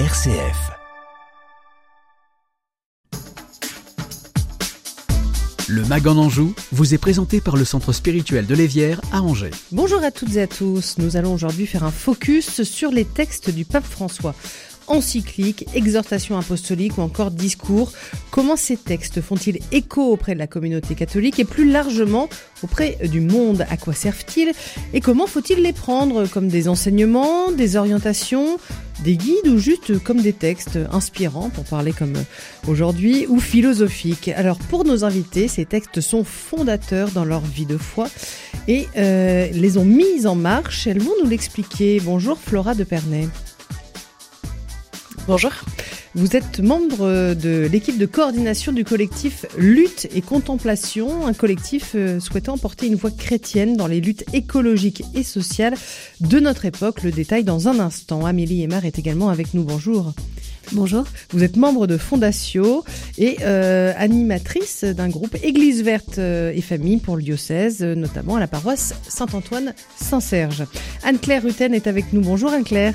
RCF. Le Mag en Anjou vous est présenté par le Centre spirituel de l'Évière à Angers. Bonjour à toutes et à tous. Nous allons aujourd'hui faire un focus sur les textes du pape François encycliques, exhortations apostoliques ou encore discours. Comment ces textes font-ils écho auprès de la communauté catholique et plus largement auprès du monde? À quoi servent-ils? Et comment faut-il les prendre Comme des enseignements, des orientations, des guides ou juste comme des textes inspirants, pour parler comme aujourd'hui, ou philosophiques? Alors pour nos invités, ces textes sont fondateurs dans leur vie de foi et euh, les ont mis en marche. Elles vont nous l'expliquer. Bonjour Flora de Pernay. Bonjour. Vous êtes membre de l'équipe de coordination du collectif Lutte et Contemplation, un collectif euh, souhaitant porter une voix chrétienne dans les luttes écologiques et sociales de notre époque. Le détail dans un instant. Amélie Aymar est également avec nous. Bonjour. Bonjour. Vous êtes membre de Fondatio et euh, animatrice d'un groupe Église verte euh, et famille pour le diocèse, notamment à la paroisse Saint-Antoine-Saint-Serge. Anne-Claire Rutten est avec nous. Bonjour Anne-Claire.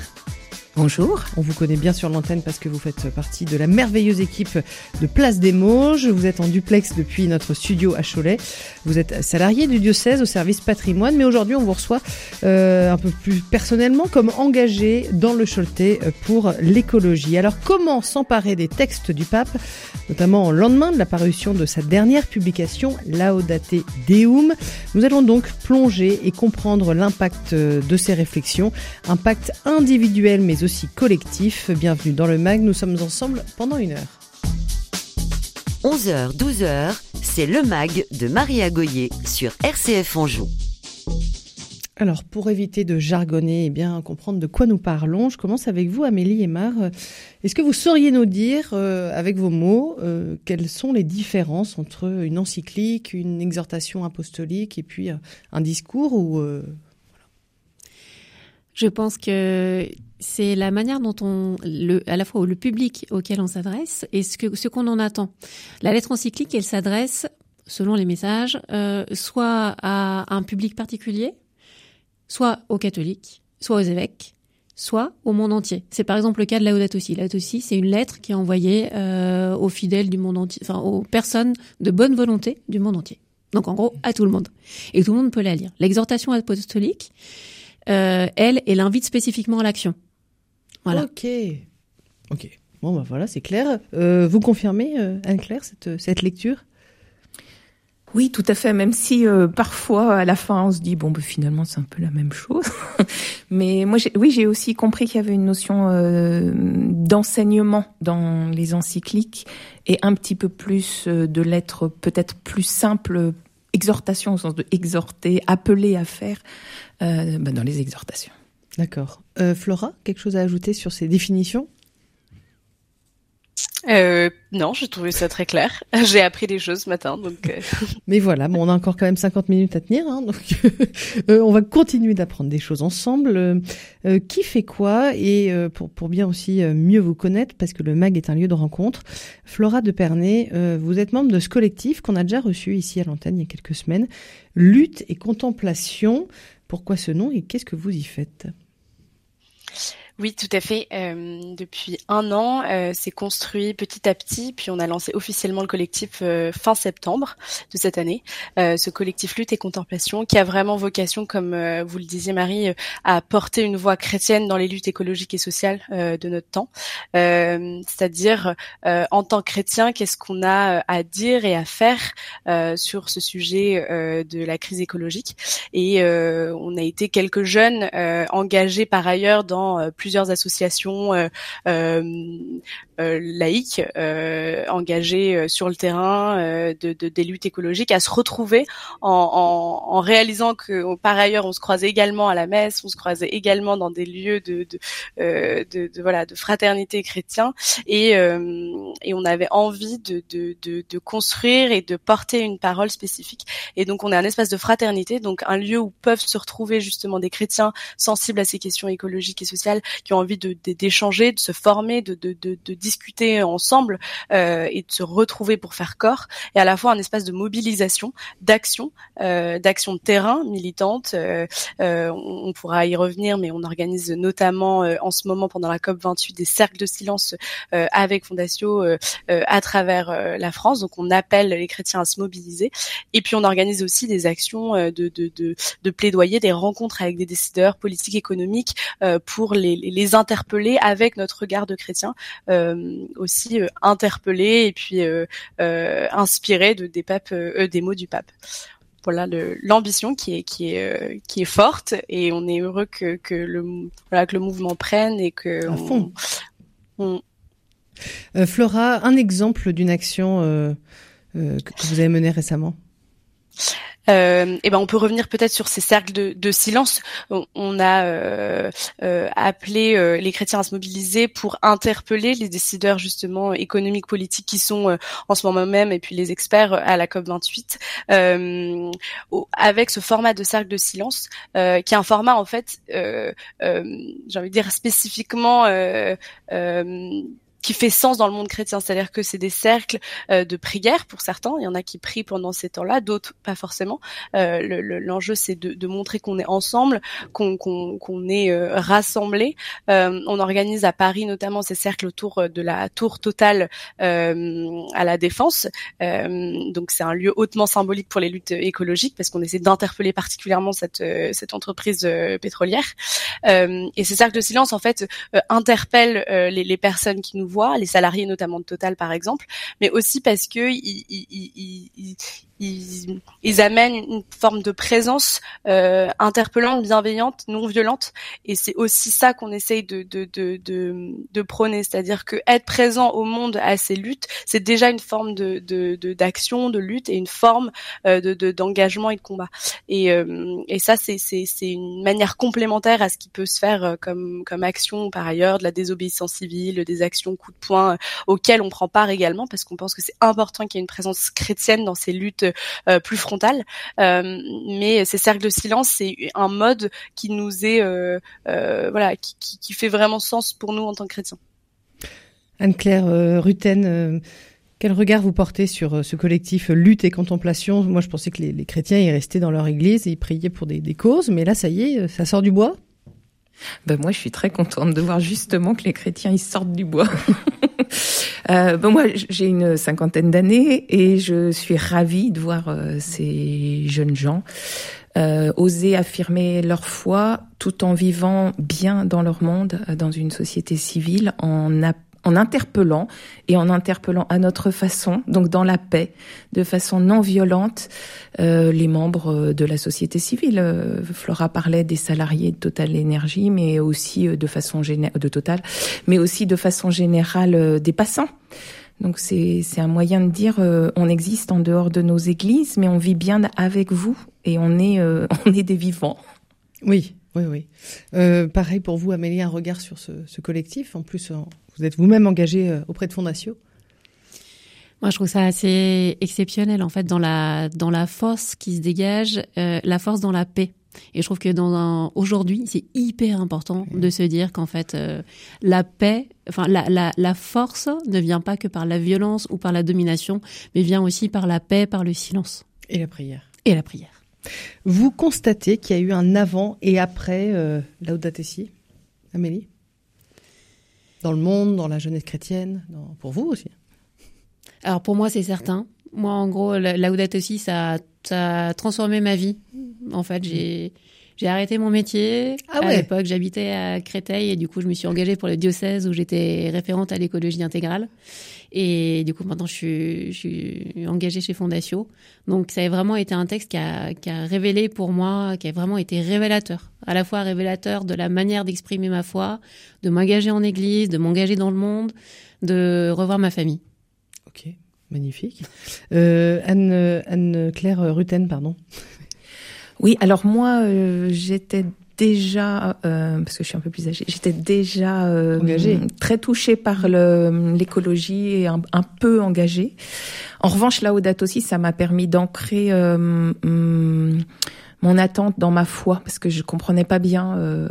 Bonjour. On vous connaît bien sur l'antenne parce que vous faites partie de la merveilleuse équipe de Place des Mauges. Vous êtes en duplex depuis notre studio à Cholet. Vous êtes salarié du diocèse au service patrimoine, mais aujourd'hui on vous reçoit euh, un peu plus personnellement comme engagé dans le Choletais pour l'écologie. Alors comment s'emparer des textes du pape, notamment au lendemain de la parution de sa dernière publication Laudate Deum? Nous allons donc plonger et comprendre l'impact de ces réflexions, impact individuel mais aussi collectif. Bienvenue dans le MAG, nous sommes ensemble pendant une heure. 11h, 12h, c'est le MAG de Maria Goyer sur RCF Anjou. Alors, pour éviter de jargonner et bien comprendre de quoi nous parlons, je commence avec vous, Amélie Aymar. Est-ce que vous sauriez nous dire, euh, avec vos mots, euh, quelles sont les différences entre une encyclique, une exhortation apostolique et puis euh, un discours ou Je pense que c'est la manière dont on, le, à la fois le public auquel on s'adresse et ce que ce qu'on en attend. La lettre encyclique, elle s'adresse, selon les messages, euh, soit à un public particulier, soit aux catholiques, soit aux évêques, soit au monde entier. C'est par exemple le cas de Laudato Si. Laudato Si, c'est une lettre qui est envoyée euh, aux fidèles du monde entier, enfin aux personnes de bonne volonté du monde entier. Donc en gros, à tout le monde. Et tout le monde peut la lire. L'exhortation apostolique, euh, elle, elle invite spécifiquement à l'action. Voilà. Ok. Ok. Bon, bah voilà, c'est clair. Euh, vous confirmez, euh, Anne-Claire, cette, cette lecture? Oui, tout à fait. Même si euh, parfois, à la fin, on se dit bon, bah, finalement, c'est un peu la même chose. Mais moi, oui, j'ai aussi compris qu'il y avait une notion euh, d'enseignement dans les encycliques et un petit peu plus euh, de lettres peut-être plus simples, exhortation au sens de exhorter, appeler à faire euh, bah, dans les exhortations. D'accord. Euh, Flora, quelque chose à ajouter sur ces définitions? Euh, non, j'ai trouvé ça très clair. J'ai appris des choses ce matin, donc. Euh... Mais voilà, bon, on a encore quand même 50 minutes à tenir, hein, donc euh, on va continuer d'apprendre des choses ensemble. Euh, qui fait quoi? Et euh, pour pour bien aussi mieux vous connaître, parce que le Mag est un lieu de rencontre. Flora de Pernay, vous êtes membre de ce collectif qu'on a déjà reçu ici à l'antenne il y a quelques semaines. Lutte et contemplation. Pourquoi ce nom et qu'est-ce que vous y faites? Oui, tout à fait. Euh, depuis un an, euh, c'est construit petit à petit, puis on a lancé officiellement le collectif euh, fin septembre de cette année. Euh, ce collectif Lutte et Contemplation, qui a vraiment vocation, comme euh, vous le disiez Marie, euh, à porter une voix chrétienne dans les luttes écologiques et sociales de notre temps. C'est-à-dire, en tant que chrétien, qu'est-ce qu'on a à dire et à faire sur ce sujet de la crise écologique? Et on a été quelques jeunes engagés par ailleurs dans plusieurs plusieurs associations euh, euh, euh, laïques engagées sur le terrain de, de, des luttes écologiques à se retrouver en, en, en, réalisant que par ailleurs on se croisait également à la messe, on se croisait également dans des lieux de, de, de, voilà de fraternité chrétien et, et on avait envie de, de construire et de porter une parole spécifique. Et donc on est un espace de fraternité, donc un lieu où peuvent se retrouver justement des chrétiens sensibles à ces questions écologiques et sociales qui ont envie de d'échanger, de, se former, de, de, de, discuter ensemble et de se retrouver pour faire corps, et à la fois un espace de mobilisation, d'action, d'action de terrain militante. On, on, pourra y revenir, mais on organise notamment en ce moment pendant la COP 28 des cercles de silence avec Fondatio à travers la France. Donc on appelle les chrétiens à se mobiliser. Et puis on organise aussi des actions de, de, de plaidoyer, des rencontres avec des décideurs politiques, économiques pour les, les interpeller avec notre regard de chrétien, aussi interpeller et puis inspirer de, des papes, des mots du pape. Voilà l'ambition qui est qui est qui est forte et on est heureux que, que le voilà que le mouvement prenne et que on, Flora, un exemple d'une action euh, que, vous avez mené récemment? Euh, et ben on peut revenir peut-être sur ces cercles de, silence. On, a euh, euh, appelé les chrétiens à se mobiliser pour interpeller les décideurs justement économiques, politiques qui sont en ce moment même et puis les experts à la COP 28 avec ce format de cercle de silence qui est un format en fait, j'ai envie de dire spécifiquement qui fait sens dans le monde chrétien, c'est-à-dire que c'est des cercles euh, de prière pour certains. Il y en a qui prient pendant ces temps-là, d'autres pas forcément. Euh, L'enjeu, c'est de, de, montrer qu'on est ensemble, qu'on qu'on est euh, rassemblés. Euh, on organise à Paris notamment ces cercles autour de la tour totale euh, à la défense. donc c'est un lieu hautement symbolique pour les luttes écologiques parce qu'on essaie d'interpeller particulièrement cette cette entreprise pétrolière. et ces cercles de silence en fait interpellent les, les personnes qui nous les salariés notamment de Total par exemple, mais aussi parce que amènent une forme de présence euh, interpellante, bienveillante, non violente. Et c'est aussi ça qu'on essaye de, de, de, de, de prôner, c'est-à-dire que être présent au monde à ces luttes, c'est déjà une forme de d'action, de, de, lutte et une forme euh, de d'engagement et de combat. Et, euh, et ça, c'est c'est une manière complémentaire à ce qui peut se faire euh, comme comme action par ailleurs, de la désobéissance civile, des actions coup de poing euh, auxquelles on prend part également, parce qu'on pense que c'est important qu'il y ait une présence chrétienne dans ces luttes euh, plus frontale. Euh, mais ces cercles de silence, c'est un mode qui nous est euh, voilà, qui, fait vraiment sens pour nous en tant que chrétiens. Anne-Claire Rutten. Quel regard vous portez sur ce collectif Lutte et Contemplation? Moi, je pensais que les, chrétiens y restaient dans leur église et ils priaient pour des, causes, mais là, ça y est, ça sort du bois ben moi, je suis très contente de voir justement que les chrétiens ils sortent du bois. euh, ben moi, j'ai une cinquantaine d'années et je suis ravie de voir euh, ces jeunes gens euh, oser affirmer leur foi tout en vivant bien dans leur monde, dans une société civile, en en interpellant et en interpellant à notre façon, donc dans la paix, de façon non violente, euh, les membres euh, de la société civile. Euh, Flora parlait des salariés de Total Énergie, mais aussi de façon de Total, mais aussi de façon générale des passants. Donc c'est un moyen de dire on existe en dehors de nos églises, mais on vit bien avec vous et on est on est des vivants. Oui, oui, oui. Euh, pareil pour vous, Amélie, un regard sur ce, ce collectif. En plus, vous êtes vous-même engagée euh, auprès de Fondatio. Moi, je trouve ça assez exceptionnel, en fait, dans la dans la force qui se dégage, euh, la force dans la paix. Et je trouve que dans aujourd'hui, c'est hyper important de se dire qu'en fait, euh, la paix, enfin la, la, la force ne vient pas que par la violence ou par la domination, mais vient aussi par la paix, par le silence. Et la prière. Et la prière. Vous constatez qu'il y a eu un avant et après euh, Laudato Si, Amélie? Dans le monde, dans la jeunesse chrétienne, pour vous aussi Alors pour moi, c'est certain. Moi, en gros, Laudato Si, ça, ça a transformé ma vie. En fait, j'ai... J'ai arrêté mon métier. Ah à l'époque, j'habitais à Créteil et du coup, je me suis engagée pour le diocèse où j'étais référente à l'écologie intégrale. Et du coup, maintenant, je suis, je suis engagée chez Fondatio. Donc, ça a vraiment été un texte qui a, qui a révélé pour moi, qui a vraiment été révélateur. À la fois révélateur de la manière d'exprimer ma foi, de m'engager en église, de m'engager dans le monde, de revoir ma famille. Ok, magnifique. Euh, Anne, Anne Claire Rutten, pardon. Oui, alors moi, euh, j'étais déjà, euh, parce que je suis un peu plus âgée, j'étais déjà euh, très touchée par l'écologie et un, peu engagée. En revanche, là, au date aussi, ça m'a permis d'ancrer euh, mon attente dans ma foi, parce que je comprenais pas bien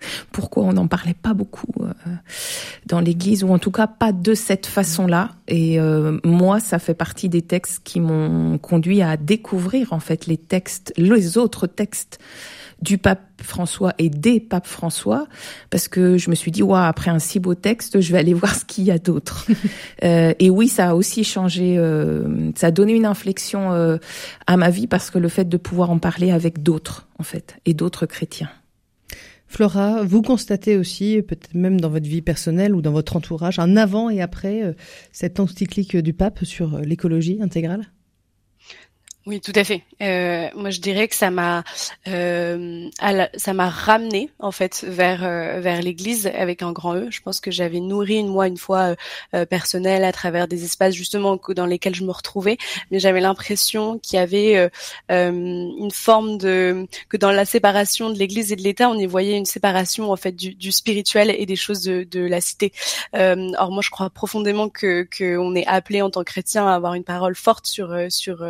pourquoi on n'en parlait pas beaucoup euh, dans l'Église, ou en tout cas pas de cette façon-là. Et euh, moi, ça fait partie des textes qui m'ont conduit à découvrir en fait les textes, les autres textes du pape François et des papes François, parce que je me suis dit, ouais, après un si beau texte, je vais aller voir ce qu'il y a d'autre. euh, et oui, ça a aussi changé, euh, ça a donné une inflexion euh, à ma vie, parce que le fait de pouvoir en parler avec d'autres, en fait, et d'autres chrétiens. Flora, vous constatez aussi, peut-être même dans votre vie personnelle ou dans votre entourage, un avant et après euh, cette encyclique du pape sur euh, l'écologie intégrale? Oui, tout à fait. Euh, moi, je dirais que ça m'a, euh, ça m'a ramené en fait vers euh, vers l'Église avec un grand E. Je pense que j'avais nourri une moi une foi euh, personnelle à travers des espaces justement dans lesquels je me retrouvais, mais j'avais l'impression qu'il y avait euh, une forme de que dans la séparation de l'Église et de l'État, on y voyait une séparation en fait du, du spirituel et des choses de, de la cité. or moi, je crois profondément que qu'on est appelé en tant que chrétien à avoir une parole forte sur sur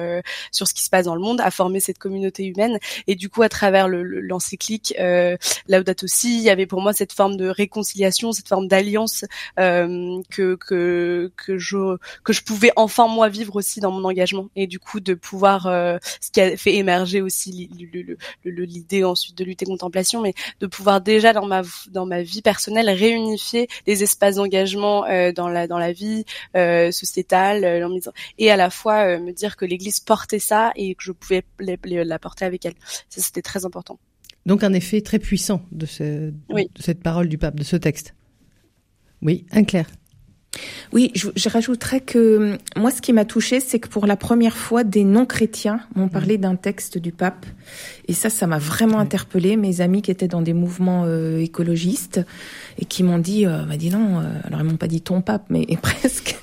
sur ce qui se passe dans le monde, à former cette communauté humaine. Et du coup, à travers l'encyclique le, euh, Laudato Si, il y avait pour moi cette forme de réconciliation, cette forme d'alliance euh, que que que je que je pouvais enfin moi vivre aussi dans mon engagement. Et du coup, de pouvoir, euh, ce qui a fait émerger aussi l'idée ensuite de lutter contemplation, mais de pouvoir déjà dans ma dans ma vie personnelle réunifier les espaces d'engagement euh, dans la dans la vie euh, sociétale et à la fois me dire que l'Église portait ça et que je pouvais l'apporter avec elle. Ça, c'était très important. Donc un effet très puissant de, ce, de cette parole du pape, de ce texte. Oui, un clair. Oui, je, je, rajouterais que moi, ce qui m'a touchée, c'est que pour la première fois, des non-chrétiens m'ont mmh. parlé d'un texte du pape. Et ça, ça m'a vraiment interpellée. Mes amis qui étaient dans des mouvements euh, écologistes et qui m'ont dit, euh, bah dis non, euh, alors ils m'ont pas dit ton pape, mais presque.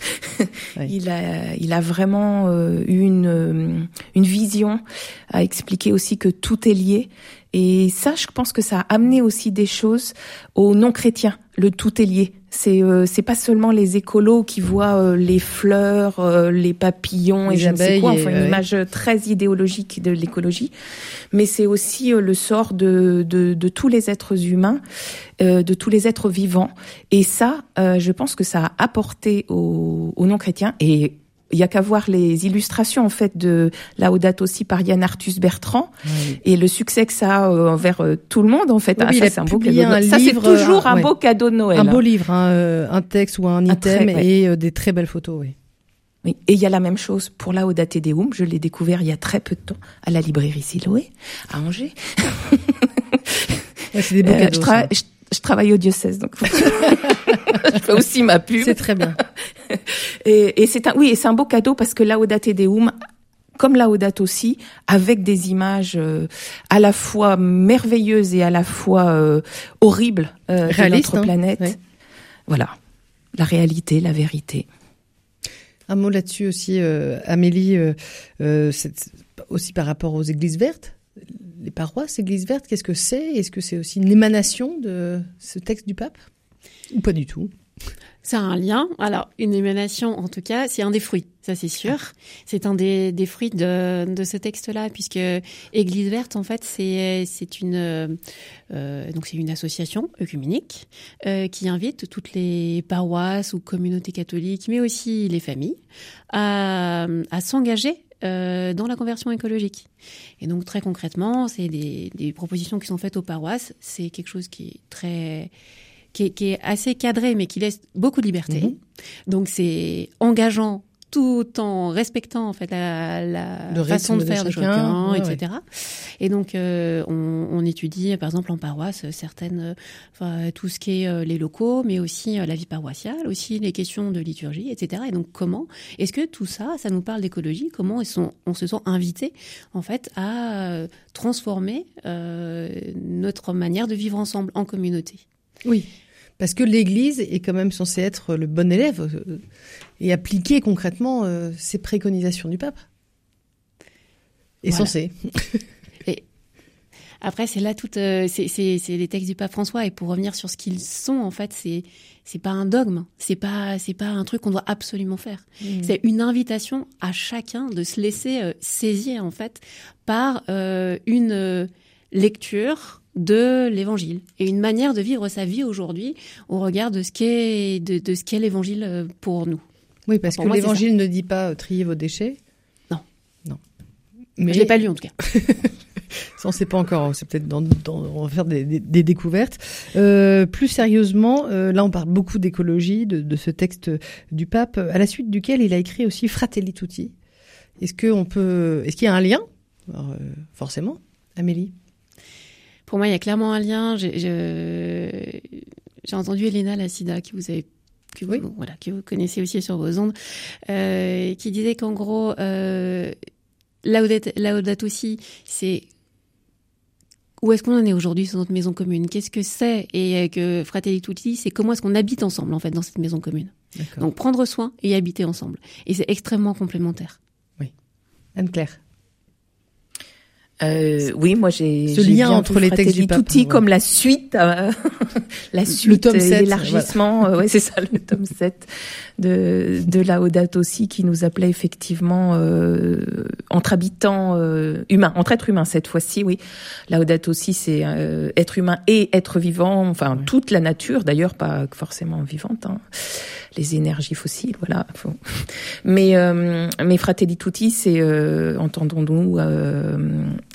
il a, il a vraiment euh, eu une, euh, une vision à expliquer aussi que tout est lié. Et ça, je pense que ça a amené aussi des choses aux non-chrétiens. Le tout est lié. C'est euh, c'est pas seulement les écolos qui voient euh, les fleurs, euh, les papillons et je ne sais quoi, enfin une image très idéologique de l'écologie, mais c'est aussi le sort de, de, de tous les êtres humains, de tous les êtres vivants. Et ça, je pense que ça a apporté aux, aux non chrétiens et il y a qu'à voir les illustrations en fait de Laudato aussi par Yann Arthus Bertrand et le succès que ça a euh, envers euh, tout le monde en fait. ah, ça c'est un beau cadeau. Un ça c'est toujours un beau cadeau de Noël. Un beau livre, hein, euh, un texte ou un, item et des très belles photos. Oui. Oui. Et il y a la même chose pour Laudate Deum. Je l'ai découvert il y a très peu de temps à la librairie Siloé à Angers. c'est des beaux cadeaux. Je, je, travaille au diocèse donc je fais aussi ma pub. C'est très bien. et, et c'est un, oui, et c'est un beau cadeau parce que Laudate Deum, comme Laudate aussi, avec des images euh, à la fois merveilleuses et à la fois euh, horribles euh, de notre hein. planète. Voilà, la réalité, la vérité. Un mot là-dessus aussi, euh, Amélie, euh, aussi par rapport aux églises vertes? Les paroisses, églises vertes, qu'est-ce que c'est? Est-ce que c'est aussi une émanation de ce texte du pape? Ou pas du tout c'est un lien. Alors, une émanation, en tout cas, c'est un des fruits, ça c'est sûr. C'est un des, des fruits de, de ce texte-là, puisque Église verte, en fait, c'est c'est une euh, donc c'est une association œcuménique euh, qui invite toutes les paroisses ou communautés catholiques, mais aussi les familles, à, à s'engager euh, dans la conversion écologique. Et donc très concrètement, c'est des, des propositions qui sont faites aux paroisses. C'est quelque chose qui est très qui est, assez cadré, mais qui laisse beaucoup de liberté. Mhm. Donc c'est engageant tout en respectant en fait la, la façon de faire de chacun, etc. Et donc euh, on, on, étudie par exemple en paroisse certaines, enfin, tout ce qui est euh, les locaux, mais aussi euh, la vie paroissiale, aussi les questions de liturgie, etc. Et donc comment est-ce que tout ça, ça nous parle d'écologie? Comment est on se sent invité en fait à transformer notre manière de vivre ensemble en communauté? Oui. Parce que l'Église est quand même censée être le bon élève euh, et appliquer concrètement euh, ces préconisations du pape. Est censé. et après, c'est là tout, euh, c'est les textes du pape François. Et pour revenir sur ce qu'ils sont, en fait, c'est c'est pas un dogme, c'est pas c'est pas un truc qu'on doit absolument faire. Mmh. C'est une invitation à chacun de se laisser saisir en fait par une lecture de l'évangile et une manière de vivre sa vie aujourd'hui au regard de ce qu'est de, de ce qu'est l'évangile euh, pour nous. Oui, parce que l'évangile ne dit pas euh, trier vos déchets. Non. Non. Mais je l'ai pas lu en tout cas. Ça, on ne sait pas encore. C'est peut-être dans, dans- on va faire des, des- des découvertes. Euh, plus sérieusement, euh, là, on parle beaucoup d'écologie, de, de ce texte du pape, à la suite duquel il a écrit aussi Fratelli Tutti. Est-ce que on peut, est-ce qu'il y a un lien? Alors, euh, Forcément, Amélie. Pour moi, il y a clairement un lien. J'ai entendu Elena Lassida, qui vous avez que vous, Oui. voilà, que vous connaissez aussi sur vos ondes, euh, qui disait qu'en gros, euh, Laudato Laudato Si, c'est où est-ce qu'on en est aujourd'hui sur notre maison commune? Qu'est-ce que c'est? Et euh, que Fratelli Tutti, c'est comment est-ce qu'on habite ensemble en fait dans cette maison commune? Donc prendre soin et habiter ensemble. Et c'est extrêmement complémentaire. Anne-Claire. Euh, oui, moi j'ai Ce j'ai lien bien entre les textes Fratelli du pape, Tutti ouais. comme la suite, euh, la suite, tome et 7, l'élargissement, euh, ouais c'est ça, le tome 7 de de Laudato aussi qui nous appelait effectivement euh, entre habitants euh, humains, entre êtres humains cette fois-ci, oui. Laudato aussi c'est euh, être humain et être vivant, enfin toute la nature d'ailleurs, pas forcément vivante, hein. les énergies fossiles, voilà. Faut- Mais euh, mais Fratelli Tutti, c'est euh, entendons-nous euh,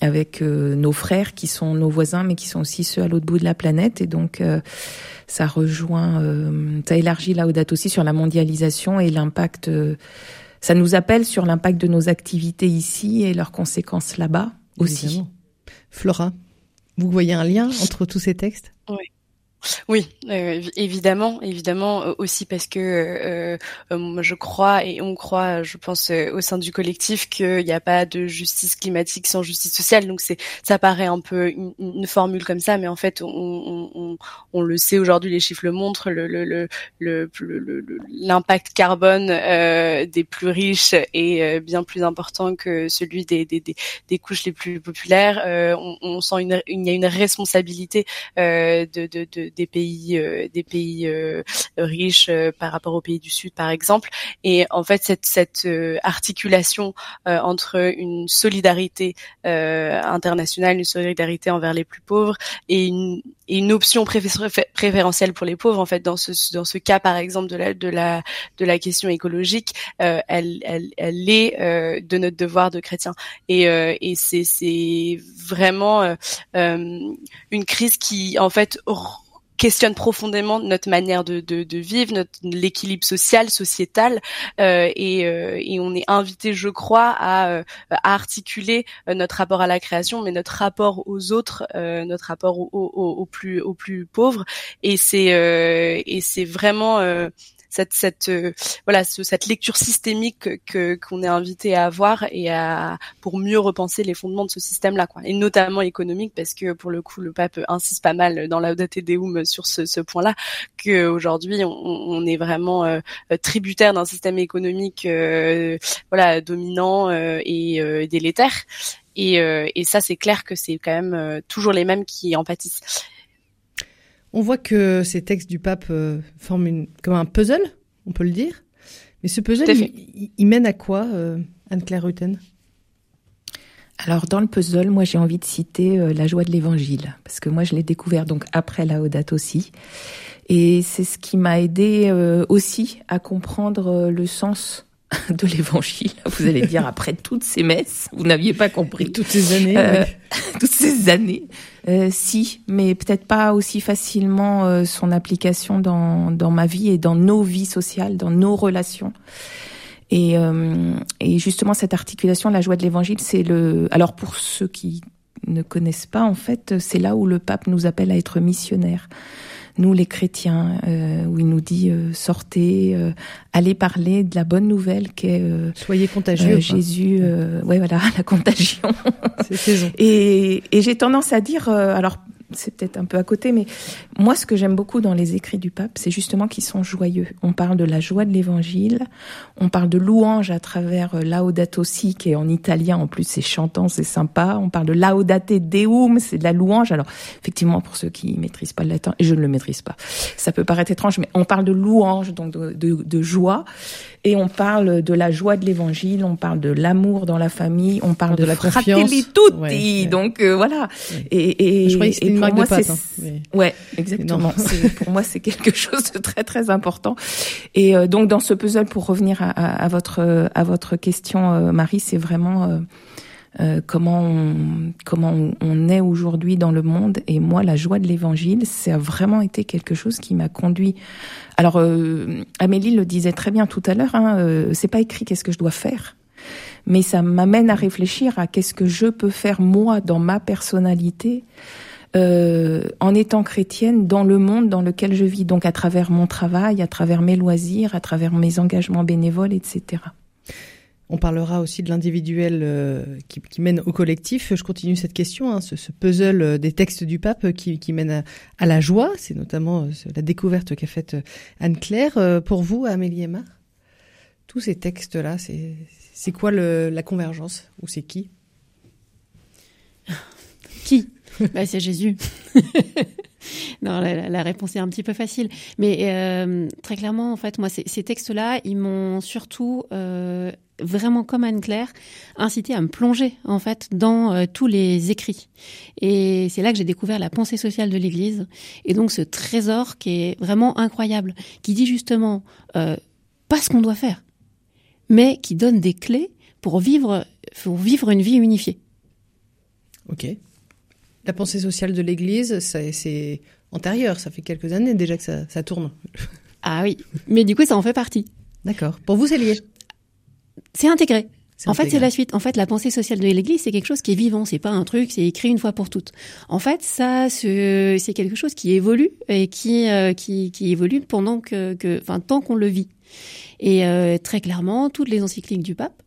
avec euh, nos frères qui sont nos voisins, mais qui sont aussi ceux à l'autre bout de la planète, et donc euh, ça rejoint, euh, ça élargit Laudato aussi sur la mondialisation et l'impact. euh, ça nous appelle sur l'impact de nos activités ici et leurs conséquences là-bas aussi. Évidemment. Flora, vous voyez un lien entre tous ces textes? Oui, euh, évi- évidemment, évidemment euh, aussi parce que euh, euh, je crois et on croit, je pense, euh, au sein du collectif qu'il n'y a pas de justice climatique sans justice sociale. Donc c'est, ça paraît un peu une, formule comme ça, mais en fait, on, on, on, le sait aujourd'hui, les chiffres le montrent, le, le, le, l'impact carbone euh, des plus riches est euh, bien plus important que celui des, des, des, des couches les plus populaires. Euh, on, sent une, il y a une responsabilité euh, de, de, de- des pays euh, des pays euh, riches euh, par rapport aux pays du Sud par exemple. Et en fait cette cette articulation entre une solidarité internationale une solidarité envers les plus pauvres et une et une option préfé- préférentielle pour les pauvres en fait dans ce dans ce cas par exemple de la de la de la question écologique euh, elle elle elle est euh, de notre devoir de chrétien. Et euh, et c'est c'est vraiment une crise qui en fait questionne profondément notre manière de, de, de vivre, notre l'équilibre social, sociétal, euh, et, euh, et on est invité, je crois, à, euh, à articuler euh, notre rapport à la création, mais notre rapport aux autres, euh, notre rapport aux, aux, aux plus aux plus pauvres, et c'est euh, et c'est vraiment cette cette euh, voilà ce- cette lecture systémique que- qu'on est invité à avoir et à pour mieux repenser les fondements de ce système là quoi. Et notamment économique parce que pour le coup le pape insiste pas mal dans Laudate Deum sur ce, ce point là que aujourd'hui on, on est vraiment euh, tributaire d'un système économique euh, voilà dominant euh, et euh, délétère. Et, euh, et ça c'est clair que c'est quand même toujours les mêmes qui en pâtissent On voit que ces textes du pape euh, forment une, comme un puzzle, on peut le dire. Mais ce puzzle, il, fait. il- il mène à quoi, euh, Anne-Claire Rutten? Alors dans le puzzle, moi j'ai envie de citer euh, la joie de l'évangile parce que moi je l'ai découvert donc après la Audate aussi et c'est ce qui m'a aidé aussi à comprendre le sens de l'évangile. Vous allez dire après toutes ces messes, vous n'aviez pas compris Toutes ces années. Euh, toutes ces années. Euh, si, mais peut-être pas aussi facilement euh, son application dans, dans ma vie et dans nos vies sociales, dans nos relations. Et, euh, et justement, cette articulation, la joie de l'évangile, c'est le. Alors pour ceux qui ne connaissent pas, en fait, c'est là où le pape nous appelle à être missionnaires. Nous, les chrétiens, euh, où il nous dit euh, sortez, euh, allez parler de la bonne nouvelle qu'est Soyez contagieux. Jésus. ouais, voilà, la contagion. Et, et j'ai tendance à dire, alors c'est peut-être un peu à côté, mais moi ce que j'aime beaucoup dans les écrits du pape, c'est justement qu'ils sont joyeux. On parle de la joie de l'évangile, on parle de louange à travers euh, Laudato Si, qui est en italien, en plus c'est chantant, c'est sympa. On parle de Laudate Deum, c'est de la louange. Alors effectivement, pour ceux qui maîtrisent pas le latin, et je ne le maîtrise pas, ça peut paraître étrange, mais on parle de louange, donc de, joie. Et on parle de la joie de l'évangile, on parle de l'amour dans la famille, on parle de, de la fratelli tutti. Donc euh, voilà. Et, et, Je croyais que c'était une marque moi, de pâte, c'est- hein, mais- Ouais, exactement. Pour moi, c'est quelque chose de très très important. Et euh, donc dans ce puzzle, pour revenir à, à, à votre à votre question, euh, Marie, c'est vraiment euh, comment on, comment on est aujourd'hui dans le monde. Et moi, la joie de l'Évangile, ça a vraiment été quelque chose qui m'a conduit. Alors euh, Amélie le disait très bien tout à l'heure. Hein, euh, c'est pas écrit qu'est-ce que je dois faire. Mais ça m'amène à réfléchir à qu'est-ce que je peux faire moi dans ma personnalité euh, en étant chrétienne dans le monde dans lequel je vis, donc à travers mon travail, à travers mes loisirs, à travers mes engagements bénévoles, etc. On parlera aussi de l'individuel euh, qui, mène au collectif. Je continue cette question, hein, ce, puzzle euh, des textes du pape qui, mène à, la joie. C'est notamment euh, la découverte qu'a faite Anne-Claire. Pour vous, Amélie Aymar, tous ces textes-là, c'est c'est quoi la convergence? Ou c'est qui? Qui? bah, C'est Jésus. non, la, réponse est un petit peu facile. Mais euh, très clairement, en fait, moi, ces, ces textes-là, ils m'ont surtout, euh, vraiment comme Anne-Claire, incité à me plonger, en fait, dans euh, tous les écrits. Et c'est là que j'ai découvert la pensée sociale de l'Église. Et donc, ce trésor qui est vraiment incroyable, qui dit justement euh, pas ce qu'on doit faire, mais qui donne des clés pour vivre, pour vivre une vie unifiée. Ok. La pensée sociale de l'Église, c'est antérieur. Ça fait quelques années déjà que ça, ça tourne. Ah oui, mais du coup, ça en fait partie. D'accord. Pour vous, c'est lié? C'est intégré. En fait, c'est la suite. En fait, la pensée sociale de l'Église, c'est quelque chose qui est vivant. C'est pas un truc, c'est écrit une fois pour toutes. En fait, ça, c'est c'est quelque chose qui évolue et qui euh, qui, qui évolue pendant que, que, enfin, tant qu'on le vit. Et euh, très clairement, toutes les encycliques du pape,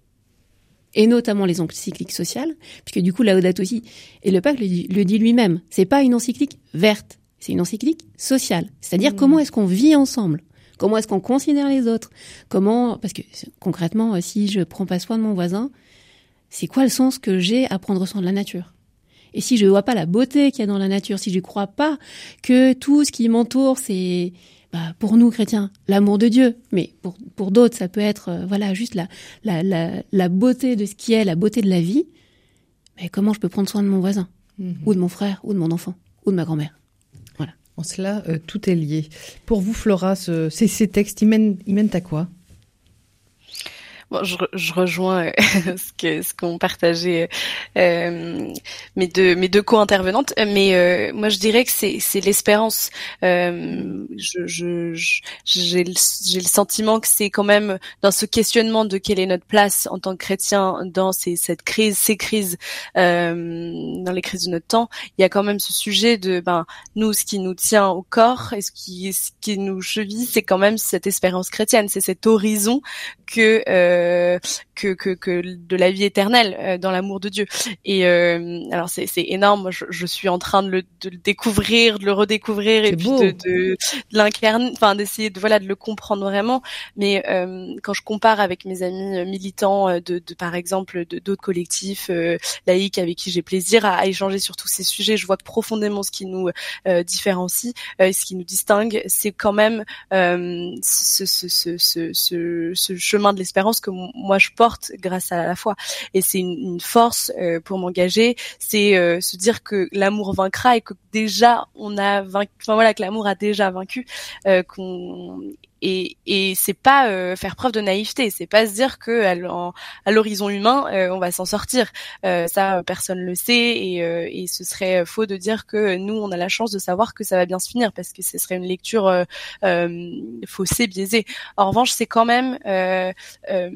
et notamment les encycliques sociales, puisque du coup, Laudato aussi, et le pape le dit, lui-même, c'est pas une encyclique verte, c'est une encyclique sociale. C'est-à-dire Mmh. comment est-ce qu'on vit ensemble? Comment est-ce qu'on considère les autres? Comment Parce que concrètement, euh, si je prends pas soin de mon voisin, c'est quoi le sens que j'ai à prendre soin de la nature? Et si je vois pas la beauté qu'il y a dans la nature, si je crois pas que tout ce qui m'entoure, c'est bah, pour nous chrétiens l'amour de Dieu, mais pour pour d'autres, ça peut être euh, voilà juste la, la la la beauté de ce qui est la beauté de la vie. Mais comment je peux prendre soin de mon voisin Mhm. ou de mon frère ou de mon enfant ou de ma grand-mère? En cela, euh, tout est lié. Pour vous, Flora, ce- ces, ces textes, ils mènent, ils mènent à quoi? Bon, je, je rejoins euh, ce que ce qu'ont partagé euh, mes deux mes deux co-intervenantes, Euh, mais euh, moi je dirais que c'est c'est l'espérance. Euh, je j'ai le le sentiment que c'est quand même dans ce questionnement de quelle est notre place en tant que chrétien dans ces cette crise ces crises euh, dans les crises de notre temps, il y a quand même ce sujet de ben nous ce qui nous tient au corps et ce qui ce qui nous cheville, c'est quand même cette espérance chrétienne, c'est cet horizon que euh, que, que que de la vie éternelle euh, dans l'amour de Dieu. Et euh, alors c'est c'est énorme. Moi, je, je suis en train de le, de le découvrir, de le redécouvrir et puis beau. de, de, de l'incarner, enfin d'essayer de voilà de le comprendre vraiment. Mais euh, quand je compare avec mes amis militants de, de par exemple de d'autres collectifs euh, laïcs avec qui j'ai plaisir à, à échanger sur tous ces sujets, je vois que profondément ce qui nous euh, différencie, euh, ce qui nous distingue, c'est quand même euh, ce, ce, ce, ce chemin de l'espérance que moi je porte grâce à la foi. Et c'est une, une force euh, pour m'engager, c'est euh, se dire que l'amour vaincra et que déjà on a vaincu, enfin voilà, que l'amour a déjà vaincu, euh, qu'on et, et c'est pas euh, faire preuve de naïveté, c'est pas se dire que à l'horizon humain euh, on va s'en sortir. Euh, ça, euh, personne le sait et, euh, et ce serait faux de dire que nous, on a la chance de savoir que ça va bien se finir parce que ce serait une lecture euh, euh, faussée, biaisée. En revanche, c'est quand même euh, euh,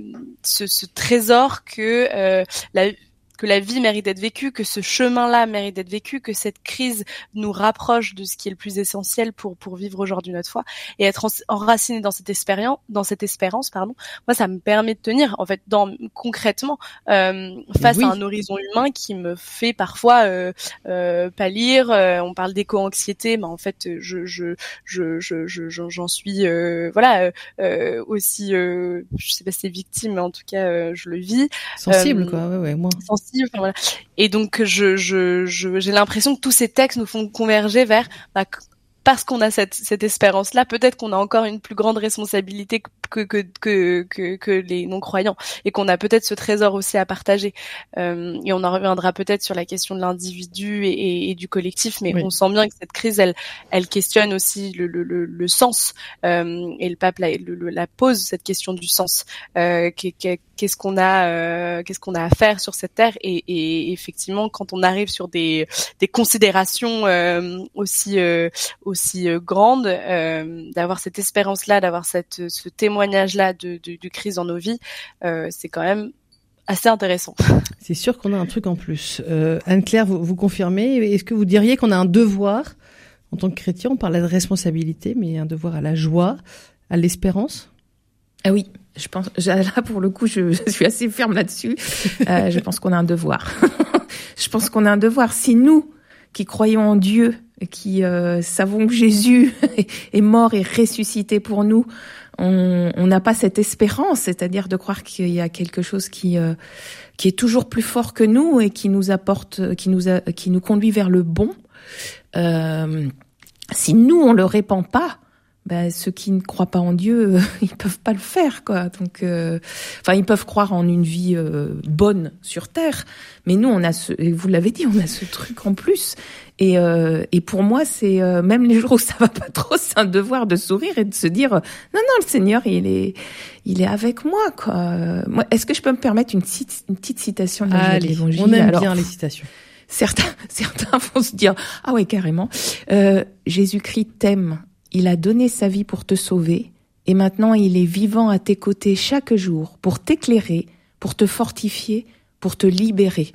ce, ce trésor que euh, la que la vie mérite d'être vécue, que ce chemin-là mérite d'être vécu, que cette crise nous rapproche de ce qui est le plus essentiel pour pour vivre aujourd'hui notre foi et être en- enraciné dans cette expérience, dans cette espérance, pardon. Moi, ça me permet de tenir, en fait, dans concrètement euh, face Oui. à un horizon humain qui me fait parfois euh, euh, pâlir. Euh, on parle d'éco-anxiété, mais en fait, je je je je je- j'en j'en suis euh, voilà euh, aussi, euh, je sais pas si c'est victime, mais en tout cas, euh, je le vis Sensible, quoi. Ouais, ouais, moi. sensible. Enfin, voilà. Et donc, je, je, je, j'ai l'impression que tous ces textes nous font converger vers bah, parce qu'on a cette, cette espérance-là, peut-être qu'on a encore une plus grande responsabilité que que que que, que les non-croyants et qu'on a peut-être ce trésor aussi à partager. Euh, et on en reviendra peut-être sur la question de l'individu et, et, du collectif, mais on sent bien que cette crise, elle, elle questionne aussi le, le, le, le sens euh, et le pape la, la, pose cette question du sens. Euh, qu'est-ce qu'on a, euh, qu'est-ce qu'on a à faire sur cette terre et, et, effectivement, quand on arrive sur des, des considérations euh, aussi euh, aussi grandes, d'avoir cette espérance-là, d'avoir cette ce témoignage-là de, de, de crise dans nos vies, c'est quand même assez intéressant. C'est sûr qu'on a un truc en plus. Euh, Anne-Claire, vous, vous confirmez? Est-ce que vous diriez qu'on a un devoir? En tant que chrétien On parlait de responsabilité, mais un devoir à la joie, à l'espérance? Ah oui, je pense. Là, pour le coup, je, je suis assez ferme là-dessus. Euh, je pense qu'on a un devoir. je pense qu'on a un devoir. Si nous, qui croyons en Dieu, qui euh, savons que Jésus est mort et ressuscité pour nous, on n'a pas cette espérance, c'est-à-dire de croire qu'il y a quelque chose qui euh, qui est toujours plus fort que nous et qui nous apporte, qui nous a, qui nous conduit vers le bon. Euh, si nous on le répand pas, ben, ceux qui ne croient pas en Dieu, ils peuvent pas le faire, quoi. Donc, euh, enfin, ils peuvent croire en une vie euh, bonne sur terre, mais nous, on a ce, et vous l'avez dit, on a ce truc en plus. Et, euh, et pour moi, c'est même les jours où ça va pas trop, c'est un devoir de sourire et de se dire, non, non, le Seigneur, il est, il est avec moi, quoi. Moi, est-ce que je peux me permettre une, petite, une petite citation de l'Évangile On aime bien les citations. Certains, certains vont se dire, ah ouais, carrément. Jésus-Christ t'aime il a donné sa vie pour te sauver, et maintenant il est vivant à tes côtés chaque jour pour t'éclairer, pour te fortifier, pour te libérer.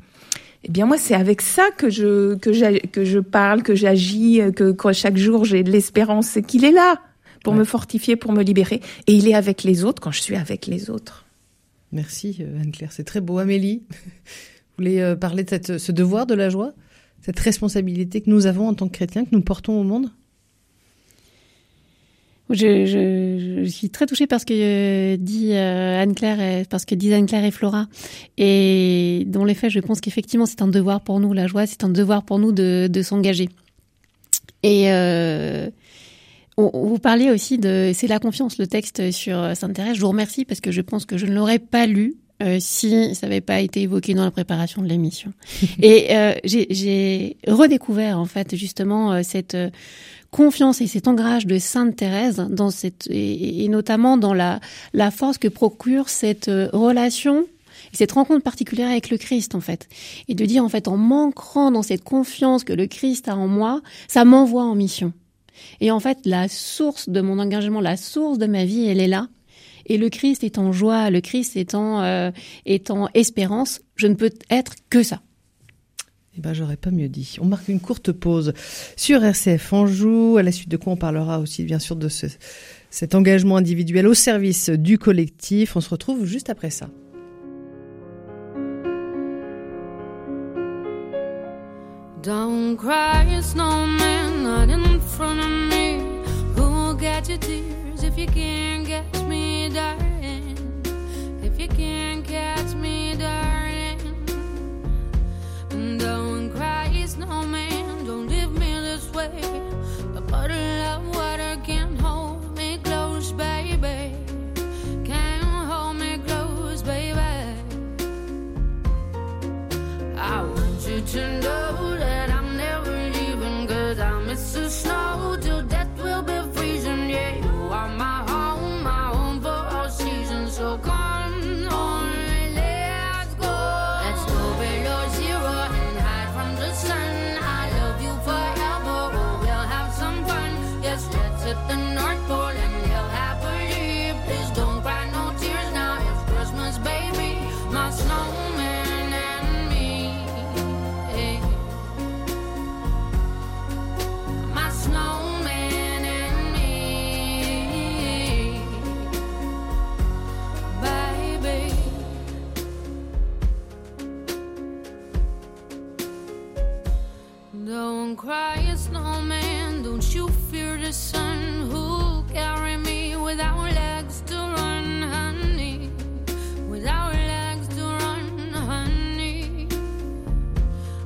Eh bien moi c'est avec ça que je que, que je parle, que j'agis, que, chaque jour j'ai de l'espérance, qu'il est là pour me fortifier, pour me libérer, et il est avec les autres quand je suis avec les autres. Merci euh, Anne-Claire, c'est très beau. Amélie, vous voulez euh, parler de cette, ce devoir de la joie, cette responsabilité que nous avons en tant que chrétiens, que nous portons au monde? Je, je, je, suis très touchée par ce que euh, dit euh, Anne-Claire, parce que disent Anne-Claire et Flora. Et dans les faits, je pense qu'effectivement, c'est un devoir pour nous, la joie, c'est un devoir pour nous de, de s'engager. Et euh, on, vous parliez aussi de, c'est la confiance, le texte sur Sainte-Thérèse. Je vous remercie parce que je pense que je ne l'aurais pas lu euh, si ça n'avait pas été évoqué dans la préparation de l'émission. et euh, j'ai redécouvert en fait justement cette confiance et cet ancrage de Sainte Thérèse dans cette et, notamment dans la la force que procure cette euh, relation et cette rencontre particulière avec le Christ en fait. Et de dire en fait en manquant dans cette confiance que le Christ a en moi ça m'envoie en mission. Et en fait la source de mon engagement la source de ma vie elle est là. Et le Christ est en joie le Christ est en, euh, est en espérance. Je ne peux être que ça eh ben, j'aurais pas mieux dit. On marque une courte pause sur RCF Anjou, à la suite de quoi on parlera aussi, bien sûr, de ce, cet engagement individuel au service du collectif. On se retrouve juste après ça. Don't cry, snowman, not in front of me. Who'll get your tears if you can't catch me, darling? If you can't catch me, darling. Cry, snowman, don't leave me this way. A bottle of water can't hold me close, baby. Can't hold me close, baby. I want you to Don't cry, snowman. Don't you fear the sun who'll carry me without legs to run, honey. Without legs to run, honey.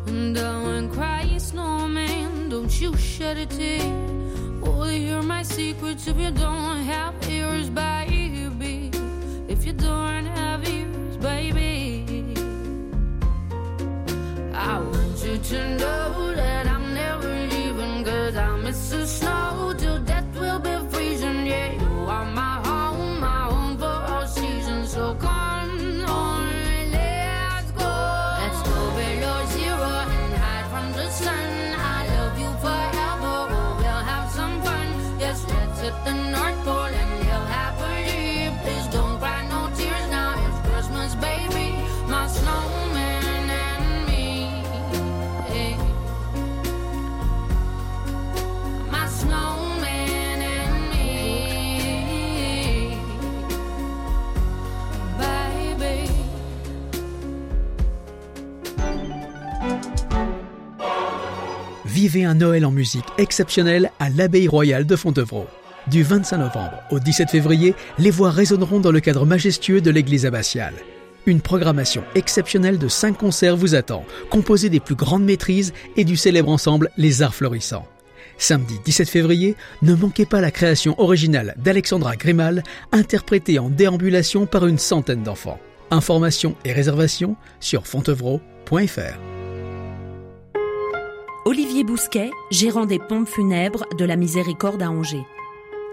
Don't uh, cry, snowman. Don't you shed a tear. Will you hear my secrets if you don't have Un Noël en musique exceptionnel à l'Abbaye Royale de Fontevraud. Du 25 novembre au 17 février, les voix résonneront dans le cadre majestueux de l'église abbatiale. Une programmation exceptionnelle de 5 concerts vous attend, composés des plus grandes maîtrises et du célèbre ensemble Les Arts Florissants. Samedi 17 février, ne manquez pas la création originale d'Alexandra Grimal, interprétée en déambulation par une centaine d'enfants. Informations et réservations sur fontevraud.fr. Olivier Bousquet, gérant des pompes funèbres de la Miséricorde à Angers.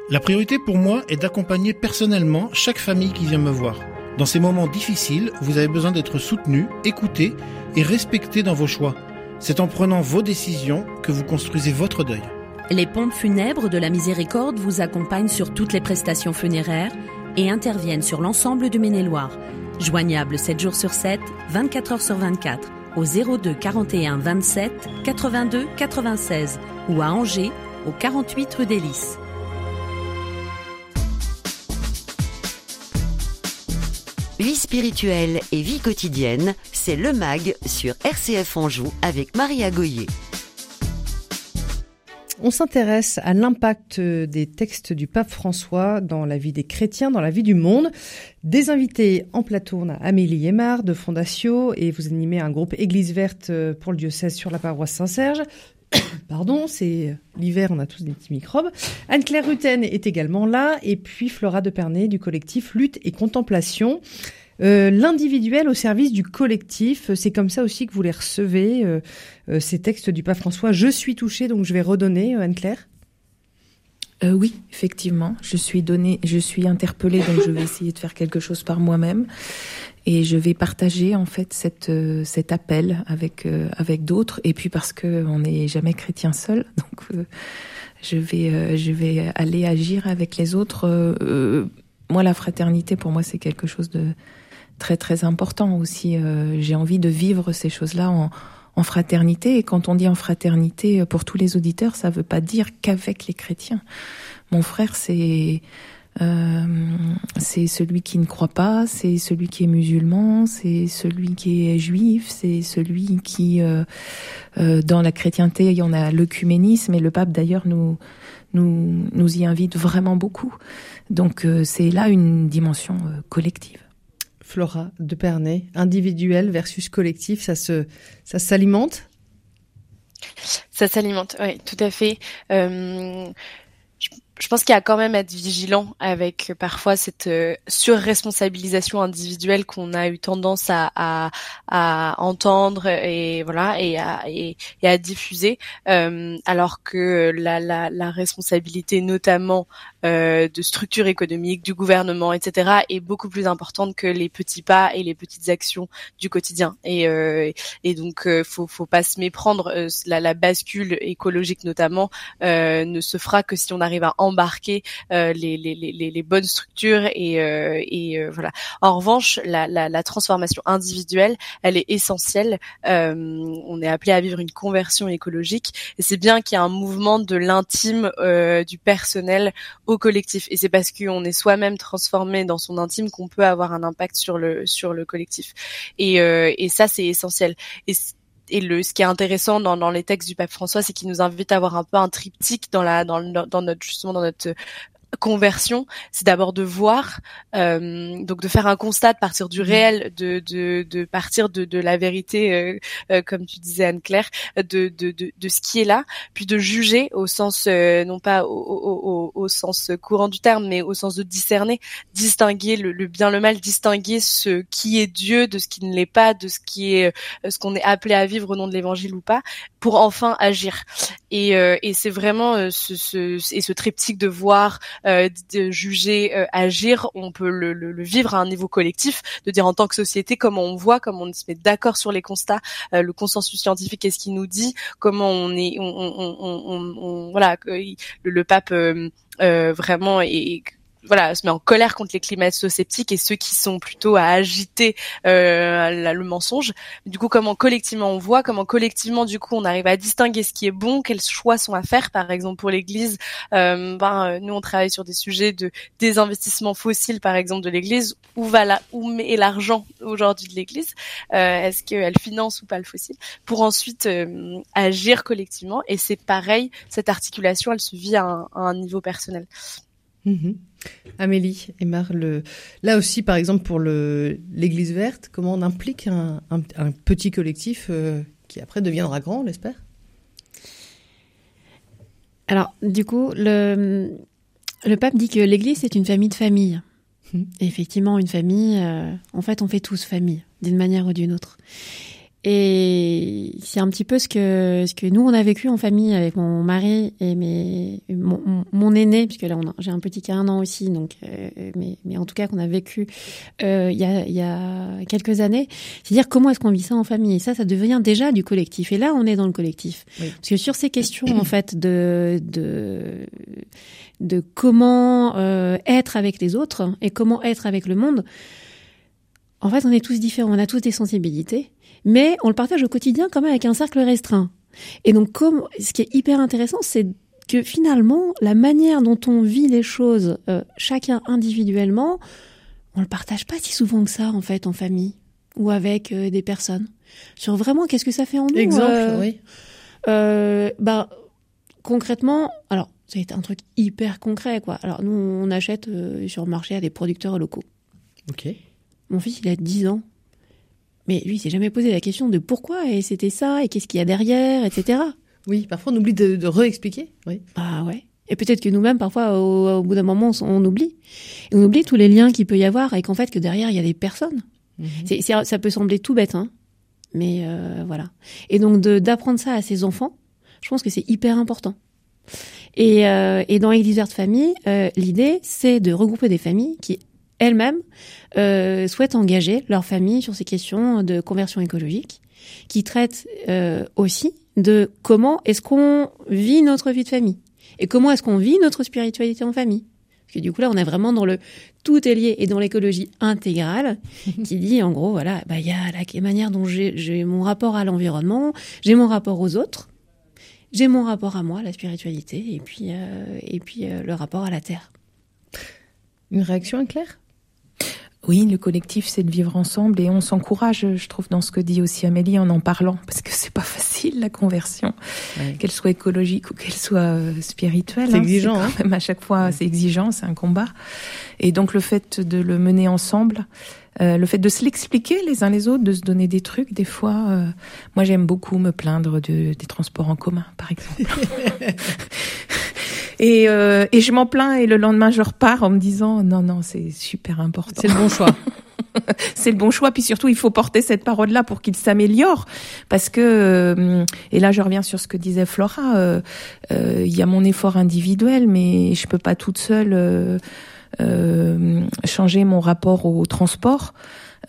La priorité pour moi est d'accompagner personnellement chaque famille qui vient me voir. Dans ces moments difficiles, vous avez besoin d'être soutenu, écouté et respecté dans vos choix. C'est en prenant vos décisions que vous construisez votre deuil. Les pompes funèbres de la Miséricorde vous accompagnent sur toutes les prestations funéraires et interviennent sur l'ensemble du Maine-et-Loire. Joignable 7 jours sur 7, 24 heures sur 24 au 02 41 27 82 96 ou à Angers au 48 rue des. Vie spirituelle et vie quotidienne, c'est le MAG sur RCF Anjou avec Maria Goyer. On s'intéresse à l'impact des textes du pape François dans la vie des chrétiens, dans la vie du monde. Des invités en plateau, on a Amélie Aymar de Fondatio et vous animez un groupe Église verte pour le diocèse sur la paroisse Saint-Serge. Pardon, c'est l'hiver, on a tous des petits microbes. Anne-Claire Rutten est également là et puis Flora de Pernay du collectif Lutte et Contemplation. Euh, L'individuel au service du collectif, c'est comme ça aussi que vous les recevez, euh, euh, ces textes du pape François. Je suis touchée, donc je vais redonner, euh, Anne-Claire. Euh, oui, effectivement, je suis donnée, je suis interpellée, donc je vais essayer de faire quelque chose par moi-même et je vais partager en fait euh, cet appel avec euh, avec d'autres et puis parce que on n'est jamais chrétien seul, donc euh, je vais euh, je vais aller agir avec les autres. Euh, euh, moi, la fraternité pour moi c'est quelque chose de très très important aussi. Euh, J'ai envie de vivre ces choses-là en en fraternité. Et quand on dit en fraternité, euh, pour tous les auditeurs, ça veut pas dire qu'avec les chrétiens. Mon frère, c'est euh, c'est celui qui ne croit pas, c'est celui qui est musulman, c'est celui qui est juif, c'est celui qui, euh, euh, dans la chrétienté, il y en a l'œcuménisme et le pape d'ailleurs nous nous nous y invite vraiment beaucoup. Donc euh, c'est là une dimension euh, collective. Flora de Pernay, individuel versus collectif, ça se ça s'alimente? Ça s'alimente, oui, tout à fait. Euh, je, pense qu'il y a quand même à être vigilant avec euh, parfois cette euh, surresponsabilisation individuelle qu'on a eu tendance à, à, à entendre et voilà et à, et, à diffuser, alors que la, la, la responsabilité notamment euh, de structures économiques, du gouvernement, etc., est beaucoup plus importante que les petits pas et les petites actions du quotidien. Et, euh, et donc, euh, faut, faut pas se méprendre. Euh, la, la bascule écologique, notamment, ne se fera que si on arrive à embarquer les, les, les, les bonnes structures et, et voilà. En revanche, la, la, la transformation individuelle, elle est essentielle. On est appelé à vivre une conversion écologique, et c'est bien qu'il y a un mouvement de l'intime, du personnel collectif. Et c'est parce qu'on est soi-même transformé dans son intime qu'on peut avoir un impact sur le sur le collectif. Et, euh, et ça, c'est essentiel. Et le ce qui est intéressant dans, dans les textes du pape François, c'est qu'il nous invite à avoir un peu un triptyque dans la dans, dans notre justement dans notre conversion, c'est d'abord de voir, euh, donc de faire un constat, de partir du réel, de, de, de partir de, de la vérité, euh, euh, comme tu disais Anne-Claire, de, de, de, de ce qui est là, puis de juger au sens, euh, non pas au, au, au, au sens courant du terme, mais au sens de discerner, distinguer le, le bien, le mal, distinguer ce qui est Dieu de ce qui ne l'est pas, de ce qui est euh, ce qu'on est appelé à vivre au nom de l'Évangile ou pas, pour enfin agir. Et, euh, et c'est vraiment ce, ce, et ce triptyque de voir, de juger, euh, agir, on peut le, le, le vivre à un niveau collectif, de dire en tant que société comment on voit, comment on se met d'accord sur les constats, euh, le consensus scientifique, qu'est-ce qu'il nous dit, comment on est, on, on, on, on- voilà, le, le pape euh, euh, vraiment est voilà, se met en colère contre les climato-sceptiques et ceux qui sont plutôt à agiter euh, le mensonge. Du coup, comment collectivement on voit, comment collectivement du coup on arrive à distinguer ce qui est bon, quels choix sont à faire. Par exemple pour l'Église, euh, ben euh, nous on travaille sur des sujets de désinvestissement fossile, par exemple de l'Église. Où va la, où met l'argent aujourd'hui de l'Église? Euh, Est-ce qu'elle finance ou pas le fossile? Pour ensuite euh, agir collectivement. Et c'est pareil, cette articulation, elle se vit à un, à un niveau personnel. Mhm. Amélie et Mar, le... là aussi, par exemple, pour le l'Église verte, comment on implique un, un- un petit collectif euh, qui après deviendra grand, on l'espère? Alors, du coup, le, le pape dit que l'Église, c'est une famille de familles. Mhm. Effectivement, une famille, euh, en fait, on fait tous famille, d'une manière ou d'une autre. Et c'est un petit peu ce que ce que nous on a vécu en famille avec mon mari et mes mon, mon- aîné puisque là on j'ai un petit qui a un an aussi donc euh, mais mais en tout cas qu'on a vécu euh, il y a il y a quelques années. C'est à dire comment est-ce qu'on vit ça en famille? Et ça ça devient déjà du collectif. Et là on est dans le collectif. Oui. parce que sur ces questions en fait de de de comment euh, être avec les autres et comment être avec le monde en fait, on est tous différents, on a tous des sensibilités, mais on le partage au quotidien quand même avec un cercle restreint. Et donc, comme, ce qui est hyper intéressant, c'est que finalement, la manière dont on vit les choses, euh, chacun individuellement, on le partage pas si souvent que ça, en fait, en famille ou avec euh, des personnes. Sur vraiment, qu'est-ce que ça fait en nous Exemple, euh, oui. euh, bah, concrètement, alors, été un truc hyper concret, quoi. Alors, nous, on achète euh, sur le marché à des producteurs locaux. Ok. Mon fils, il a 10 ans. Mais lui, il s'est jamais posé la question de pourquoi et c'était ça et qu'est-ce qu'il y a derrière, etc. Oui, parfois on oublie de, de réexpliquer. Oui. Bah ouais. Et peut-être que nous-mêmes, parfois, au, au bout d'un moment, on, on oublie. Et on oublie tous les liens qu'il peut y avoir et qu'en fait, que derrière, il y a des personnes. C'est, c'est- ça peut sembler tout bête, hein. Mais euh, voilà. Et donc, de, d'apprendre ça à ses enfants, je pense que c'est hyper important. Et, euh, et dans Église Verte Famille, euh, l'idée, c'est de regrouper des familles qui, elles-mêmes, euh, souhaitent engager leur famille sur ces questions de conversion écologique, qui traitent euh, aussi de comment est-ce qu'on vit notre vie de famille et comment est-ce qu'on vit notre spiritualité en famille. Parce que du coup là, on est vraiment dans le tout est lié et dans l'écologie intégrale, qui dit en gros voilà, bah il y a la manière dont j'ai mon rapport à l'environnement, j'ai mon rapport aux autres, j'ai mon rapport à moi, la spiritualité, et puis euh, et puis le rapport à la terre. Une réaction, Claire? Oui, le collectif, c'est de vivre ensemble et on s'encourage, je trouve, dans ce que dit aussi Amélie en en parlant, parce que c'est pas facile la conversion, qu'elle soit écologique ou qu'elle soit euh, spirituelle. C'est hein, exigeant, quand hein. même à chaque fois, c'est exigeant, c'est un combat. Et donc le fait de le mener ensemble, euh, le fait de se l'expliquer les uns les autres, de se donner des trucs, des fois, euh, moi j'aime beaucoup me plaindre de, des transports en commun, par exemple. et, euh, et je m'en plains et le lendemain je repars en me disant non non c'est super important C'est le bon choix. c'est le bon choix. Puis surtout, il faut porter cette parole-là pour qu'il s'améliore. Parce que, euh, et là, je reviens sur ce que disait Flora, euh, euh, il y a mon effort individuel, mais je peux pas toute seule euh, euh, changer mon rapport au transport.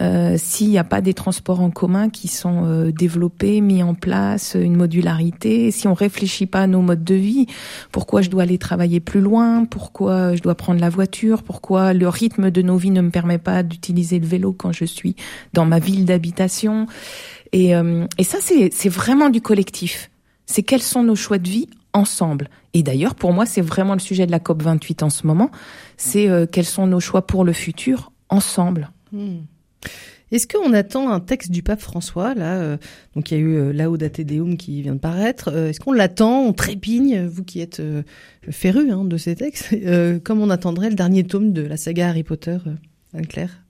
Euh, S'il n'y a pas des transports en commun qui sont euh, développés, mis en place, une modularité, si on réfléchit pas à nos modes de vie, pourquoi je dois aller travailler plus loin, pourquoi je dois prendre la voiture, pourquoi le rythme de nos vies ne me permet pas d'utiliser le vélo quand je suis dans ma ville d'habitation. Et, euh, ça, c'est vraiment du collectif. C'est quels sont nos choix de vie ensemble. Et d'ailleurs, pour moi, c'est vraiment le sujet de la COP 28 en ce moment. C'est quels sont nos choix pour le futur ensemble. Hmm. Est-ce qu'on attend un texte du pape François là euh, Donc il y a eu euh, Laudate Deum qui vient de paraître. Euh, Est-ce qu'on l'attend On trépigne, vous qui êtes euh, féru hein, de ces textes, euh, comme on attendrait le dernier tome de la saga Harry Potter, euh, Anne-Claire?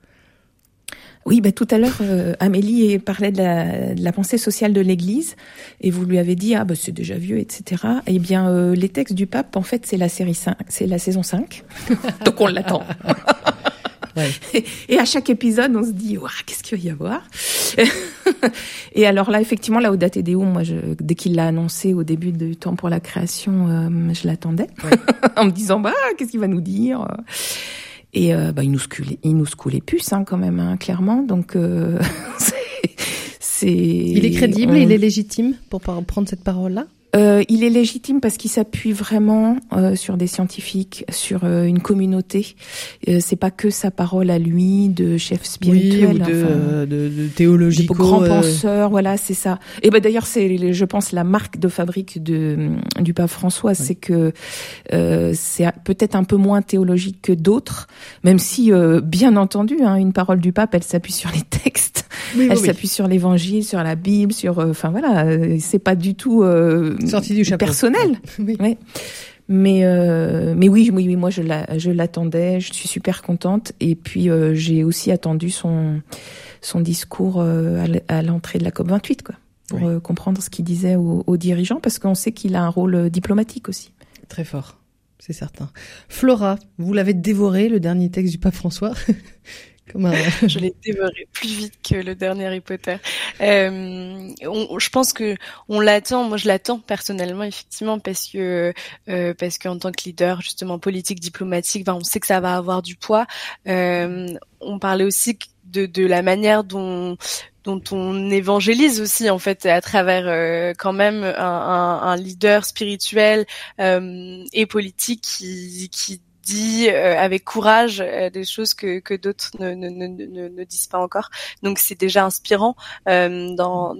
Oui, bah, tout à l'heure, euh, Amélie parlait de la, de la pensée sociale de l'Église, et vous lui avez dit ah bah c'est déjà vieux, etc. Eh bien, euh, les textes du pape, en fait, c'est la série 5, c'est la saison 5, donc on l'attend. Ouais. Et à chaque épisode, on se dit, qu'est-ce qu'il va y avoir Et alors là, effectivement, la Audate Deum, moi, je, dès qu'il l'a annoncé au début du temps pour la création, euh, je l'attendais, en me disant, bah, qu'est-ce qu'il va nous dire? Et euh, bah, il nous les- il nous puces, hein, quand même, hein, clairement. Donc, euh, c'est. Il est crédible, on- il est légitime pour prendre cette parole-là? Euh, il est légitime parce qu'il s'appuie vraiment euh, sur des scientifiques, sur euh, une communauté. Euh, c'est pas que sa parole à lui de chef spirituel. Oui, ou de, enfin, euh, de, de théologico. grands euh, penseurs, voilà, c'est ça. Et ben d'ailleurs, c'est, je pense, la marque de fabrique de du pape François, c'est que euh, c'est peut-être un peu moins théologique que d'autres, même si, euh, bien entendu, hein, une parole du pape, elle s'appuie sur les textes, oui, elle oui, oui. s'appuie sur l'Évangile, sur la Bible, sur, euh, enfin voilà, euh, c'est pas du tout euh, Sorti du chapeau. personnel. Oui. Ouais. Mais euh, mais oui, oui, oui, moi je la, je l'attendais, je suis super contente. Et puis euh, j'ai aussi attendu son son discours euh, à l'entrée de la COP 28, quoi, pour Oui. comprendre ce qu'il disait aux, aux dirigeants, parce qu'on sait qu'il a un rôle diplomatique aussi. Très fort, c'est certain. Flora, vous l'avez dévoré, le dernier texte du pape François Je l'ai dévoré plus vite que le dernier Harry Potter. Euh, je pense que on l'attend. Moi, je l'attends personnellement, effectivement, parce que euh, parce qu'en tant que leader, justement politique, diplomatique, ben, on sait que ça va avoir du poids. Euh, on parlait aussi de, de la manière dont dont on évangélise aussi en fait à travers euh, quand même un, un, un leader spirituel euh, et politique qui, qui dit euh, avec courage euh, des choses que, que d'autres ne, ne, ne, ne, ne disent pas encore. Donc c'est déjà inspirant euh, dans,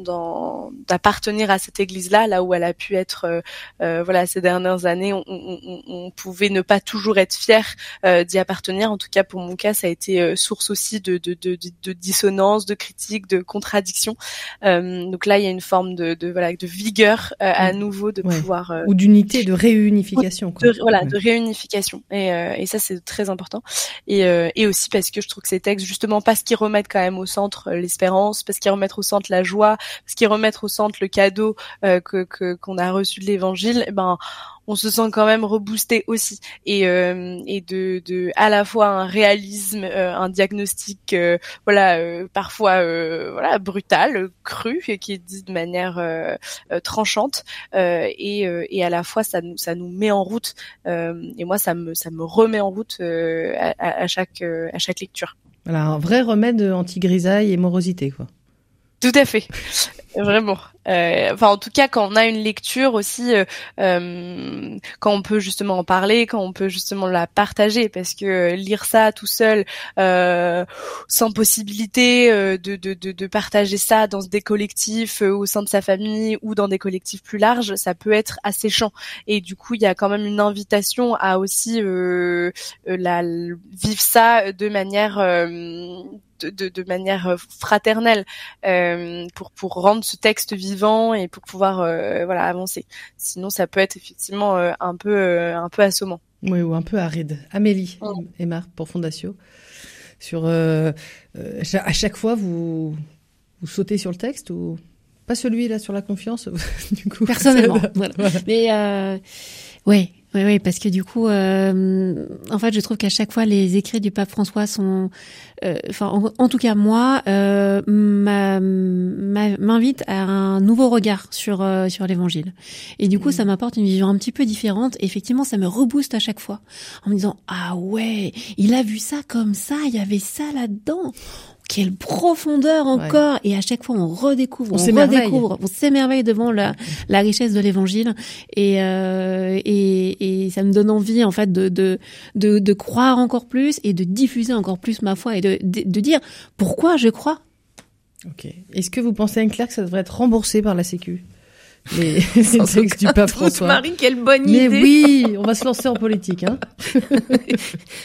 d'appartenir à cette église-là, là où elle a pu être, voilà, ces dernières années, on, on, on- pouvait ne pas toujours être fier euh, d'y appartenir. En tout cas, pour mon cas, ça a été source aussi de, de, de, de, dissonance, de critique, de contradiction. Euh, donc là, il y a une forme de, de voilà, de vigueur euh, à Mm. nouveau de Ouais. pouvoir Ou d'unité, de réunification. Quoi. de, voilà, Ouais. de réunification. Et, euh, et ça, c'est très important. Et, euh, et aussi parce que je trouve que ces textes, justement, parce qu'ils remettent quand même au centre euh, l'espérance, parce qu'ils remettent au centre la joie, parce qu'ils remettent au centre le cadeau que que- qu'on a reçu de l'Évangile, eh ben on se sent quand même reboosté aussi et euh, et de de à la fois un réalisme, euh, un diagnostic, euh, voilà, parfois voilà brutal, cru, et qui est dit de manière tranchante, et et à la fois ça nous ça nous met en route et moi, ça me ça me remet en route à, chaque à chaque lecture. Voilà, un vrai remède anti-grisaille et morosité, quoi. Tout à fait, vraiment. Euh, enfin, en tout cas, quand on a une lecture aussi, euh, euh, quand on peut justement en parler, quand on peut justement la partager, parce que euh, lire ça tout seul, euh, sans possibilité euh, de, de, de, de partager ça dans des collectifs au sein de sa famille ou dans des collectifs plus larges, ça peut être asséchant. Et du coup, il y a quand même une invitation à aussi la vivre ça de manière de, de, manière fraternelle pour pour rendre ce texte vivant et pour pouvoir euh, voilà avancer. Sinon, ça peut être effectivement euh, un peu euh, un peu assommant. Oui, ou un peu aride. Amélie Oh. et Marc pour Fondatio. Sur, euh, euh, à chaque fois, vous, vous sautez sur le texte ou pas celui là sur la confiance du coup? Personnellement. voilà. voilà. Mais euh, ouais, ouais, ouais, parce que du coup, euh, en fait, je trouve qu'à chaque fois, les écrits du pape François sont, euh, enfin, en, en tout cas moi, euh, m'invite à un nouveau regard sur euh, sur l'Évangile. Et du coup, ça m'apporte une vision un petit peu différente. Et effectivement, ça me rebooste à chaque fois en me disant ah ouais, il a vu ça comme ça, il y avait ça là-dedans. Quelle profondeur encore. Et à chaque fois, on redécouvre, On redécouvre, on s'émerveille devant la, la richesse de l'Évangile, et, euh, et et ça me donne envie en fait de de de, de croire encore plus et de diffuser encore plus ma foi et de de, de dire pourquoi je crois. Ok. Est-ce que vous pensez, Anne-Claire, que ça devrait être remboursé par la Sécu? Les, les textes du pape François. Marie, quelle bonne Mais idée. oui, on va se lancer en politique. Hein.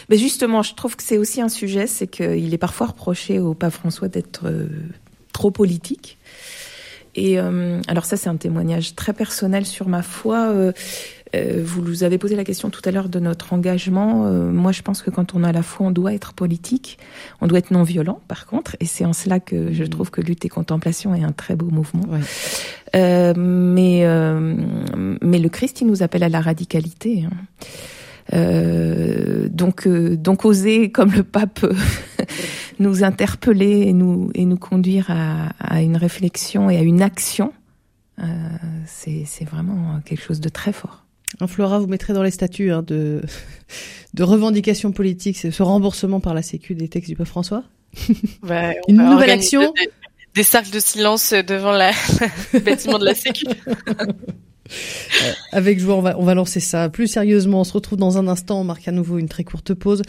Mais justement, je trouve que c'est aussi un sujet, c'est qu'il est parfois reproché au pape François d'être euh, trop politique. Et euh, alors ça, c'est un témoignage très personnel sur ma foi. Euh, euh, vous nous avez posé la question tout à l'heure de notre engagement. Euh, moi, je pense que quand on a la foi, on doit être politique. On doit être non violent, par contre. Et c'est en cela que je trouve que lutte et contemplation est un très beau mouvement. Ouais. Euh, mais euh, mais le Christ, il nous appelle à la radicalité. hein. Euh, donc euh, donc oser comme le pape nous interpeller et nous et nous conduire à, à une réflexion et à une action, euh, c'est c'est vraiment quelque chose de très fort. Hein, Flora, vous mettrez dans les statuts hein, de, de revendication politique c'est ce remboursement par la Sécu des textes du pape François. Ouais, Une nouvelle action des, des cercles de silence devant la, le bâtiment de la Sécu. Avec joie, on va, on va lancer ça plus sérieusement. On se retrouve dans un instant. On marque à nouveau une très courte pause.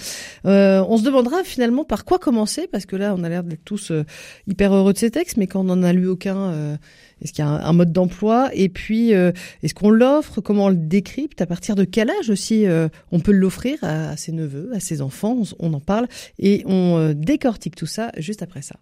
Euh, on se demandera finalement par quoi commencer, parce que là, on a l'air d'être tous euh, hyper heureux de ces textes, mais quand on n'en a lu aucun, euh, est-ce qu'il y a un, mode d'emploi? Et puis, euh, est-ce qu'on l'offre? Comment on le décrypte? À partir de quel âge aussi euh, on peut l'offrir à, ses neveux, à ses enfants? On, on en parle et on euh, décortique tout ça juste après ça.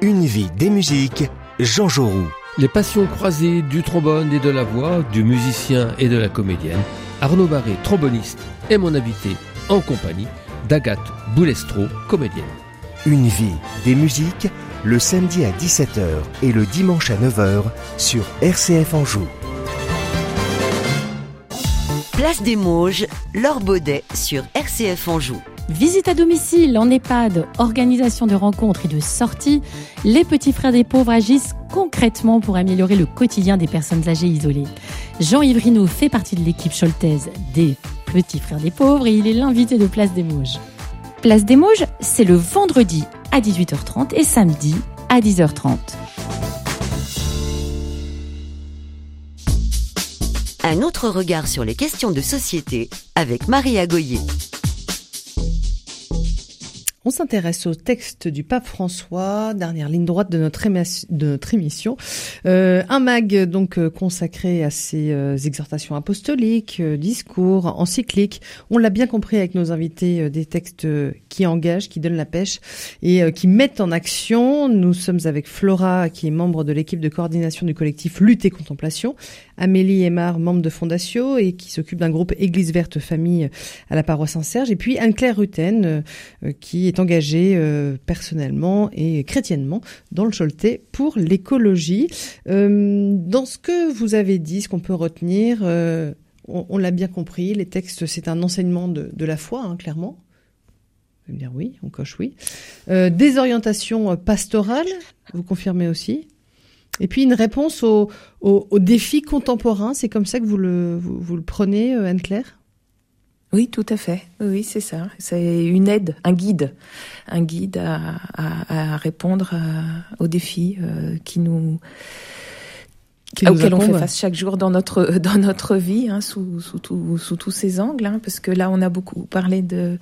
Une vie des musiques, Jean Jaurou. Les passions croisées du trombone et de la voix, du musicien et de la comédienne, Arnaud Barré, tromboniste, est mon invité en compagnie d'Agathe Boulestro, comédienne. Une vie des musiques, le samedi à 17h et le dimanche à 9h sur RCF Anjou. Place des Mauges, Laure Baudet sur RCF Anjou. Visite à domicile en EHPAD, organisation de rencontres et de sorties, les petits frères des pauvres agissent concrètement pour améliorer le quotidien des personnes âgées isolées. Jean-Yves fait partie de l'équipe choltaise des petits frères des pauvres et il est l'invité de Place des Mauges. Place des Mauges, c'est le vendredi à 18h30 et samedi à 10h30. Un autre regard sur les questions de société avec Maria Goyer. On s'intéresse au texte du pape François, dernière ligne droite de notre, émission. Euh, un mag donc euh, consacré à ses euh, exhortations apostoliques, discours, encycliques. On l'a bien compris avec nos invités, des textes qui engagent, qui donnent la pêche et qui mettent en action. Nous sommes avec Flora, qui est membre de l'équipe de coordination du collectif Lutte et Contemplation, Amélie Aymar, membre de Fondatio et qui s'occupe d'un groupe Église Verte Famille à la paroisse Saint-Serge, et puis Anne-Claire Rutten, qui est engagée euh, personnellement et chrétiennement dans le Choletais pour l'écologie. Euh, dans ce que vous avez dit, ce qu'on peut retenir, euh, on, l'a bien compris, les textes, c'est un enseignement de, la foi, hein, clairement. Vous allez me dire oui, on coche oui. Des orientations pastorales, vous confirmez aussi. Et puis une réponse aux, aux défis contemporains, c'est comme ça que vous le, vous, le prenez, Anne-Claire? Oui, tout à fait. Oui, c'est ça. C'est une aide, un guide, un guide à, à, à répondre à- aux défis euh, qui nous Qui auxquels on fait face chaque jour dans notre dans notre vie, hein, sous sous, tout- sous tous ces angles. hein, parce que là, on a beaucoup parlé de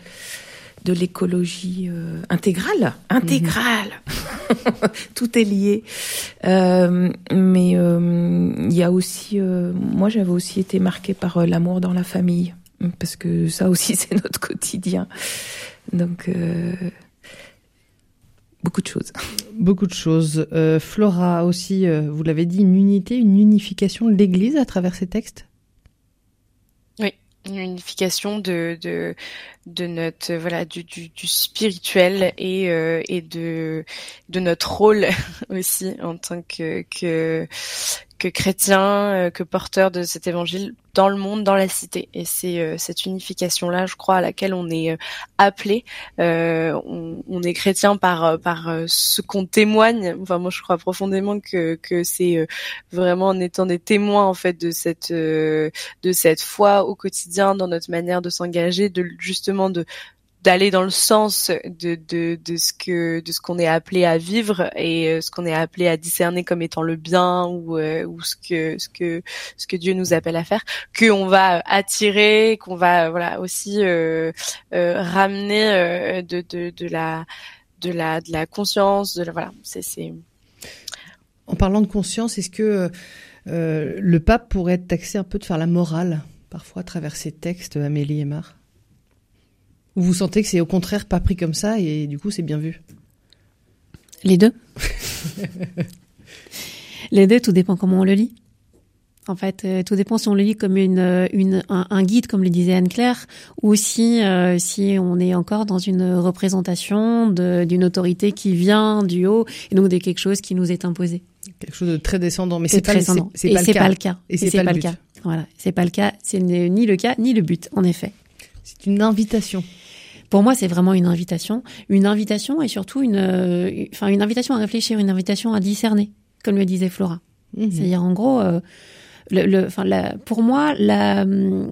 de l'écologie euh, intégrale, intégrale. Tout est lié. Euh, mais euh, il y a aussi, euh, moi, j'avais aussi été marquée par euh, l'amour dans la famille, parce que ça aussi, c'est notre quotidien. Donc, euh, beaucoup de choses. Beaucoup de choses. Euh, Flora aussi, euh, vous l'avez dit, une unité, une unification de l'Église à travers ces textes? Oui, une unification de, de, de notre voilà du, du, du spirituel et, euh, et de, de notre rôle aussi en tant que, que, que chrétien, euh, que porteur de cet évangile dans le monde, dans la cité. Et c'est euh, cette unification-là, je crois, à laquelle on est euh, appelé. Euh, on, on est chrétien par euh, par euh, ce qu'on témoigne. Enfin, moi, je crois profondément que que c'est vraiment en étant des témoins en fait de cette de cette foi au quotidien, dans notre manière de s'engager, de justement de d'aller dans le sens de, de, de ce que de ce qu'on est appelé à vivre et euh, ce qu'on est appelé à discerner comme étant le bien ou euh, ou ce que ce que ce que Dieu nous appelle à faire que on va attirer qu'on va voilà aussi euh, euh, ramener euh, de, de de la de la de la conscience de la, voilà c'est En parlant de conscience, est-ce que euh, le pape pourrait être taxé un peu de faire la morale, parfois à travers ses textes, Amélie Aymar Ou vous sentez que c'est au contraire pas pris comme ça et du coup c'est bien vu Les deux. Les deux, tout dépend comment on le lit. En fait, euh, tout dépend si on le lit comme une, euh, une un, un guide, comme le disait Anne-Claire, ou si euh, si on est encore dans une représentation d'une autorité qui vient du haut et donc de quelque chose qui nous est imposé. Quelque chose de très descendant, mais C'est pas, c'est- pas, c'est le pas le cas. Et c'est pas, le le but. cas. Voilà, c'est pas le cas. C'est ni le cas ni le but, en effet. C'est une invitation. Pour moi, c'est vraiment une invitation, une invitation et surtout une, euh, enfin une invitation à réfléchir, une invitation à discerner, comme le disait Flora. Mhm. C'est-à-dire en gros, euh, le, le, enfin, la, pour moi, la, euh,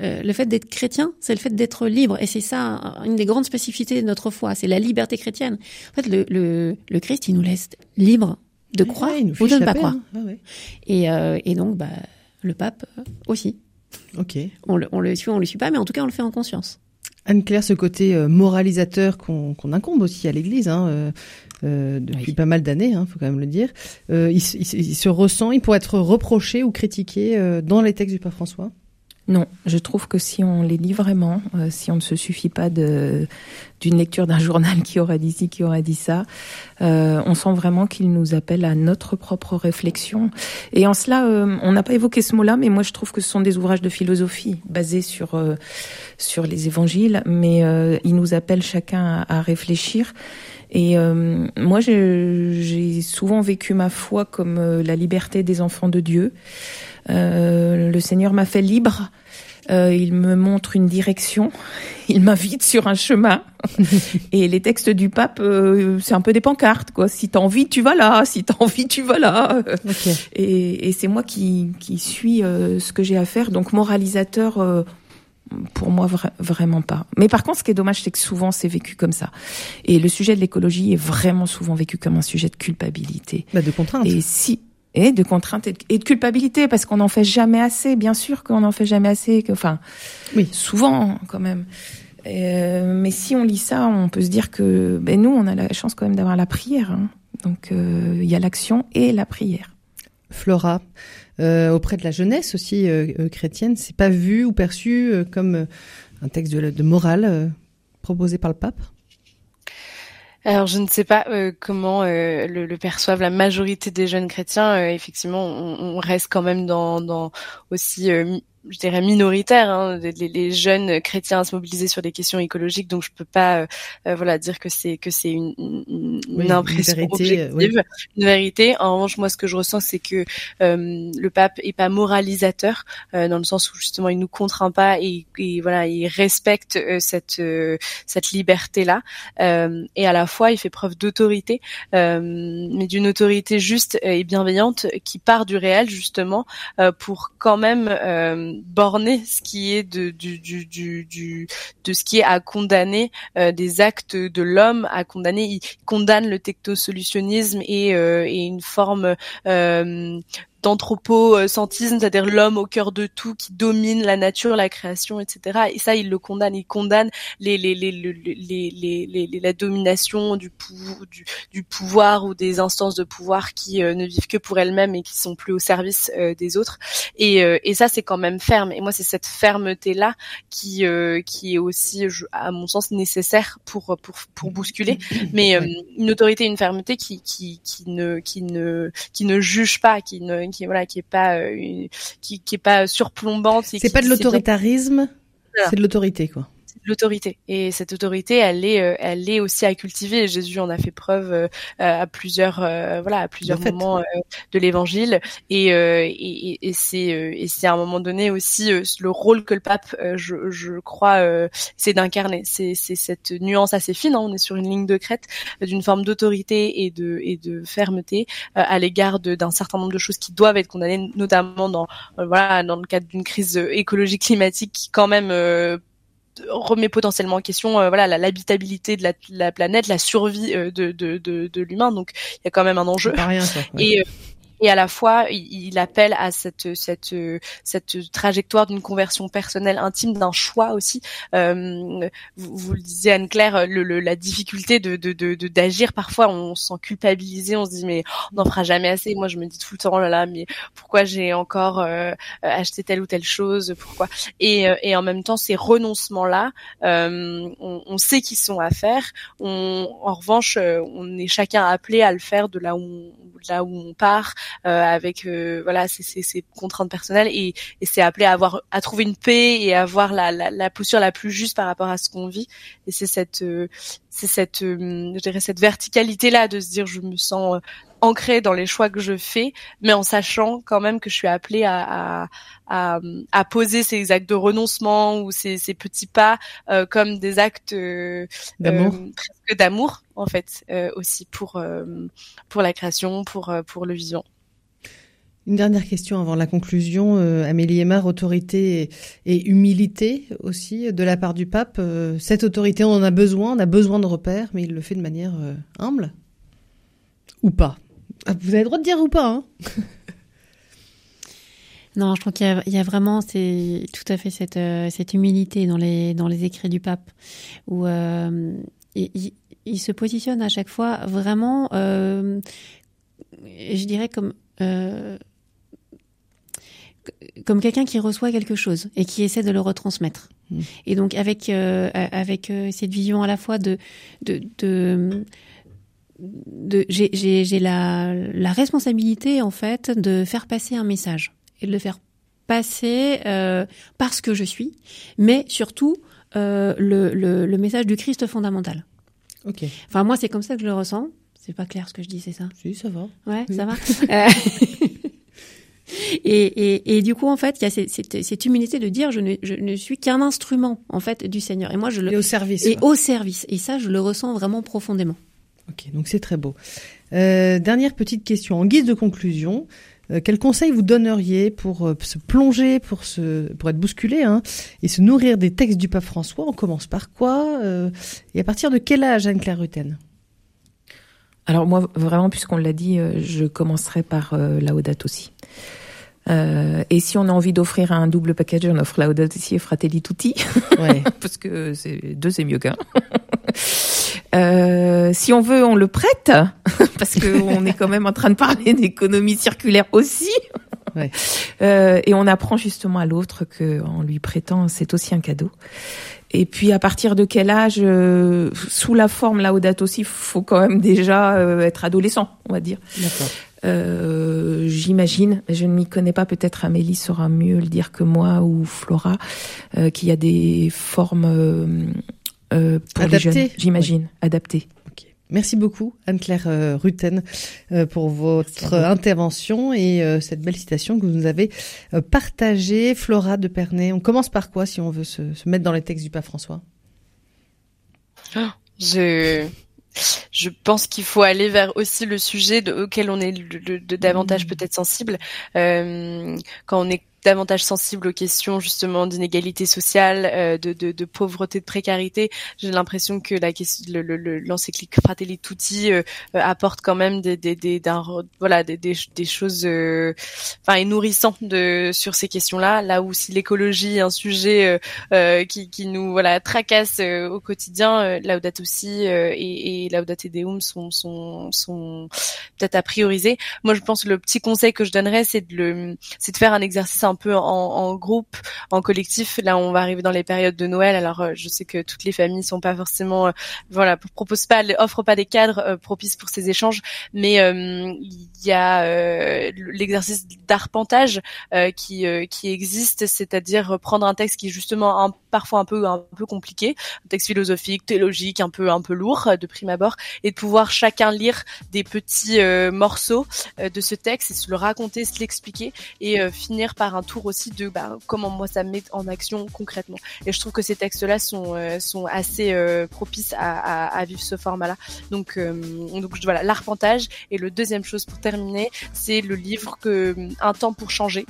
le fait d'être chrétien, c'est le fait d'être libre, et c'est ça une des grandes spécificités de notre foi, c'est la liberté chrétienne. En fait, le, le, le Christ, il nous laisse libre de croire Ouais, ou de ne pas croire. Ah ouais. Et, euh, et donc, bah, le pape euh, aussi. Ok. On le, on le suit, on le suit pas, mais en tout cas, on le fait en conscience. Anne-Claire, ce côté euh, moralisateur qu'on qu'on incombe aussi à l'Église hein, euh, euh, depuis Oui. pas mal d'années, hein, faut quand même le dire, euh, il, se- il se- il se ressent, il pourrait être reproché ou critiqué euh, dans les textes du pape François. Non, je trouve que si on les lit vraiment, euh, si on ne se suffit pas d'une lecture d'un journal qui aura dit ci, qui aura dit ça, euh, on sent vraiment qu'il nous appelle à notre propre réflexion. Et en cela, euh, on n'a pas évoqué ce mot-là, mais moi je trouve que ce sont des ouvrages de philosophie basés sur euh, sur les évangiles, mais ils nous appellent chacun à, réfléchir. Et euh, moi, j'ai souvent vécu ma foi comme la liberté des enfants de Dieu. Euh, le Seigneur m'a fait libre. Euh, il me montre une direction. Il m'invite sur un chemin. Et les textes du pape, euh, c'est un peu des pancartes, quoi. Si t'as envie, tu vas là. Si t'as envie, tu vas là. Et, et c'est moi qui, qui suis euh, ce que j'ai à faire. Donc moralisateur, euh, pour moi vra- vraiment pas. Mais par contre, ce qui est dommage, c'est que souvent c'est vécu comme ça. Et le sujet de l'écologie est vraiment souvent vécu comme un sujet de culpabilité. Bah, de contrainte. Et si et de contrainte et de, culpabilité parce qu'on n'en fait jamais assez. Bien sûr qu'on n'en fait jamais assez. Que, enfin, oui, souvent quand même. Euh, mais si on lit ça, on peut se dire que ben nous, on a la chance quand même d'avoir la prière. hein. Donc euh, il y a l'action et la prière. Flora, euh, auprès de la jeunesse aussi chrétienne, c'est pas vu ou perçu comme un texte de, de morale proposé par le pape? Alors je ne sais pas euh, comment euh, le, le perçoivent la majorité des jeunes chrétiens. Euh, effectivement, on, on reste quand même dans, dans aussi, je dirais minoritaire, hein, les, les jeunes chrétiens à se mobiliser sur des questions écologiques. Donc je peux pas, euh, euh, voilà, dire que c'est que c'est une, une, Oui, une impression vérité, euh, objective, oui. une vérité. En revanche, moi, ce que je ressens, c'est que euh, le pape est pas moralisateur euh, dans le sens où justement il nous contraint pas et, et voilà, il respecte euh, cette euh, cette liberté là euh, et à la fois il fait preuve d'autorité, euh, mais d'une autorité juste et bienveillante qui part du réel justement euh, pour quand même euh, borner ce qui est de ce qui est à condamner euh, des actes de l'homme à condamner. Il condamne le technosolutionnisme et, euh, et une forme euh, d'anthropocentrisme, c'est-à-dire l'homme au cœur de tout qui domine la nature, la création, etc. Et ça, il le condamne. Il condamne les, les, les, les, la domination du, pou- du, du pouvoir ou des instances de pouvoir qui euh, ne vivent que pour elles-mêmes et qui sont plus au service euh, des autres. Et, euh, et ça, c'est quand même ferme. Et moi, c'est cette fermeté-là qui, euh, qui est aussi, à mon sens, nécessaire pour, pour, pour bousculer. Mais une autorité, une fermeté qui, qui, qui ne, qui ne, qui ne juge pas, qui ne, qui voilà, qui est pas, euh, une- qui, qui est pas surplombante. C'est pas de l'autoritarisme, c'est de l'autorité, quoi. L'autorité. Et cette autorité elle est euh, elle est aussi à cultiver. Jésus en a fait preuve euh, à plusieurs euh, voilà à plusieurs De moments euh, de l'évangile. Et euh, et, et- c'est euh, et c'est à un moment donné aussi euh, le rôle que le pape euh, je, je crois euh, c'est d'incarner. C'est c'est cette nuance assez fine hein, on est sur une ligne de crête d'une forme d'autorité et de et de fermeté euh, à l'égard d'un certain nombre de choses qui doivent être condamnées notamment dans voilà dans le cadre d'une crise écologique climatique qui quand même euh, remet potentiellement en question euh, voilà la- l'habitabilité de la, la planète, la survie euh, de, de, de, de l'humain. Donc il y a quand même un enjeu. Rien. Ouais. Et euh, et à la fois il, il appelle à cette cette cette trajectoire d'une conversion personnelle intime, d'un choix aussi. Euh, vous, vous, le disiez Anne Claire, le, le, la difficulté de d'agir de, d'agir parfois, on se sent culpabilisé, on se dit mais on n'en fera jamais assez. Moi je me dis tout le temps oh là là, mais pourquoi j'ai encore euh, acheté telle ou telle chose, pourquoi? Et, euh, et en même temps ces renoncements là, euh, on, on, sait qu'ils sont à faire. On, en revanche, on est chacun appelé à le faire de là où on, là où on part avec voilà ces, ces, ces contraintes personnelles et, et c'est appelé à avoir à trouver une paix et à avoir la, la, la, posture la plus juste par rapport à ce qu'on vit. Et c'est cette, euh, c'est cette, euh, je dirais cette verticalité là de se dire je me sens euh, ancré dans les choix que je fais, mais en sachant quand même que je suis appelée à, à, à, poser ces actes de renoncement ou ces, ces petits pas comme des actes d'amour, presque d'amour en fait aussi pour pour la création, pour pour le vivant. Une dernière question avant la conclusion. Euh, Amélie Aymar, autorité et, humilité aussi de la part du pape. Euh, cette autorité, on en a besoin, on a besoin de repères, mais il le fait de manière euh, humble Ou pas ah, Vous avez le droit de dire ou pas hein Non, je crois qu'il y, a vraiment tout à fait cette, cette humilité dans les, dans les écrits du pape, où il, se positionne à chaque fois vraiment, je dirais comme comme quelqu'un qui reçoit quelque chose et qui essaie de le retransmettre. Mmh. Et donc avec euh, avec euh, cette vision à la fois de de, de, de j'ai la, la responsabilité en fait de faire passer un message et de le faire passer euh, parce que je suis, mais surtout euh, le, le, le, message du Christ fondamental. Ok. Enfin moi c'est comme ça que je le ressens. C'est pas clair ce que je dis, c'est ça? Si, ça va. Ouais, ça va. Et, et, et, du coup, en fait, il y a cette, cette, cette humilité de dire je ne, je ne suis qu'un instrument en fait du Seigneur. Et moi, je le et au service. Et au service. Et ça, je le ressens vraiment profondément. Ok, donc c'est très beau. Euh, dernière petite question en guise de conclusion. Euh, quel conseil vous donneriez pour euh, se plonger, pour se, pour être bousculé, hein, et se nourrir des textes du pape François? On commence par quoi euh, Et à partir de quel âge, Anne-Claire Rutten? Alors moi, vraiment, puisqu'on l'a dit, euh, je commencerai par euh, Laudato aussi. Euh, et si on a envie d'offrir un double package, on offre Laudato Si et Fratelli Tutti, ouais. parce que c'est deux c'est mieux qu'un. Euh, si on veut, on le prête, parce que on est quand même en train de parler d'économie circulaire aussi. Ouais. Euh, et on apprend justement à l'autre que en lui prêtant, c'est aussi un cadeau. Et puis à partir de quel âge, euh, sous la forme Laudato aussi, faut quand même déjà euh, être adolescent, on va dire. D'accord. Euh, J'imagine, je ne m'y connais pas, peut-être Amélie saura mieux le dire que moi ou Flora, euh, qu'il y a des formes euh, euh pour Adaptées. les jeunes, j'imagine, Oui. adaptées. Merci beaucoup, Anne-Claire euh, Rutten, euh, pour votre intervention et euh, cette belle citation que vous nous avez euh, partagée. Flora de Pernay, on commence par quoi si on veut se, se mettre dans les textes du pape François? Je je pense qu'il faut aller vers aussi le sujet de, auquel on est de davantage peut-être sensible. Euh, quand on est davantage sensible aux questions justement d'inégalité sociale, euh, de, de, de, pauvreté, de précarité. J'ai l'impression que la question, l'encyclique le, Fratelli Tutti euh, apporte quand même des, des, des voilà des, des, des choses, euh, enfin, est nourrissant de sur ces questions-là. Là où si l'écologie est un sujet euh, qui, qui nous voilà tracasse au quotidien, Laudato aussi et, et Laudate Deum sont sont, sont peut-être à prioriser. Moi, je pense que le petit conseil que je donnerais, c'est de le, c'est de faire un exercice peu en, en, groupe, en collectif. Là, on va arriver dans les périodes de Noël. Alors, euh, je sais que toutes les familles sont pas forcément, euh, voilà, proposent pas, offrent pas des cadres euh, propices pour ces échanges, mais euh, il y a euh, l'exercice d'arpentage qui qui existe, c'est-à-dire prendre un texte qui est justement un, parfois un peu un peu compliqué, un texte philosophique, théologique, un peu un peu lourd de prime abord, et de pouvoir chacun lire des petits morceaux de ce texte et se le raconter, se l'expliquer et finir par un un tour aussi de bah, comment moi ça me met en action concrètement. Et je trouve que ces textes-là sont sont assez propices à, vivre ce format-là. Donc donc voilà l'arpentage. Et le deuxième chose pour terminer, c'est le livre que Un temps pour changer,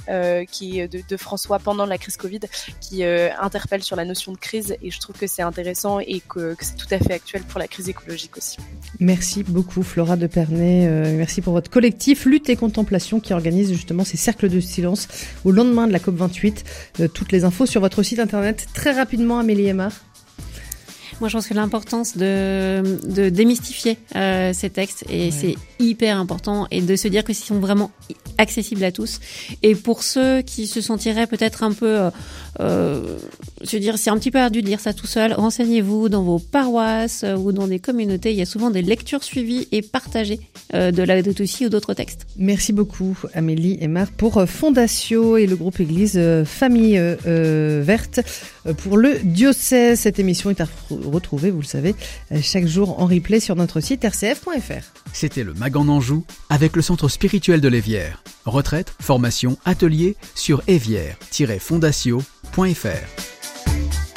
qui est de, François pendant la crise Covid, qui interpelle sur la notion de crise. Et je trouve que c'est intéressant et que, c'est tout à fait actuel pour la crise écologique aussi. Merci beaucoup Flora de Pernay. merci pour votre collectif Lutte et Contemplation qui organise justement ces cercles de silence au lendemain de la COP28. Euh, toutes les infos sur votre site internet. Très rapidement, Amélie Aymar. Moi, je pense que l'importance de, de démystifier euh, ces textes, et c'est hyper important, et de se dire que sont vraiment accessibles à tous. Et pour ceux qui se sentiraient peut-être un peu, euh, euh se dire c'est un petit peu ardu de lire ça tout seul, renseignez-vous dans vos paroisses ou dans des communautés. Il y a souvent des lectures suivies et partagées euh, de la aussi ou d'autres textes. Merci beaucoup Amélie et Marc pour Fondatio et le groupe Église Famille Verte pour le diocèse. Cette émission est à retrouver, vous le savez, chaque jour en replay sur notre site rcf.fr. C'était le Mag en Anjou avec le centre spirituel de l'Évière. Retraite, formation, atelier sur évière-fondatio.fr.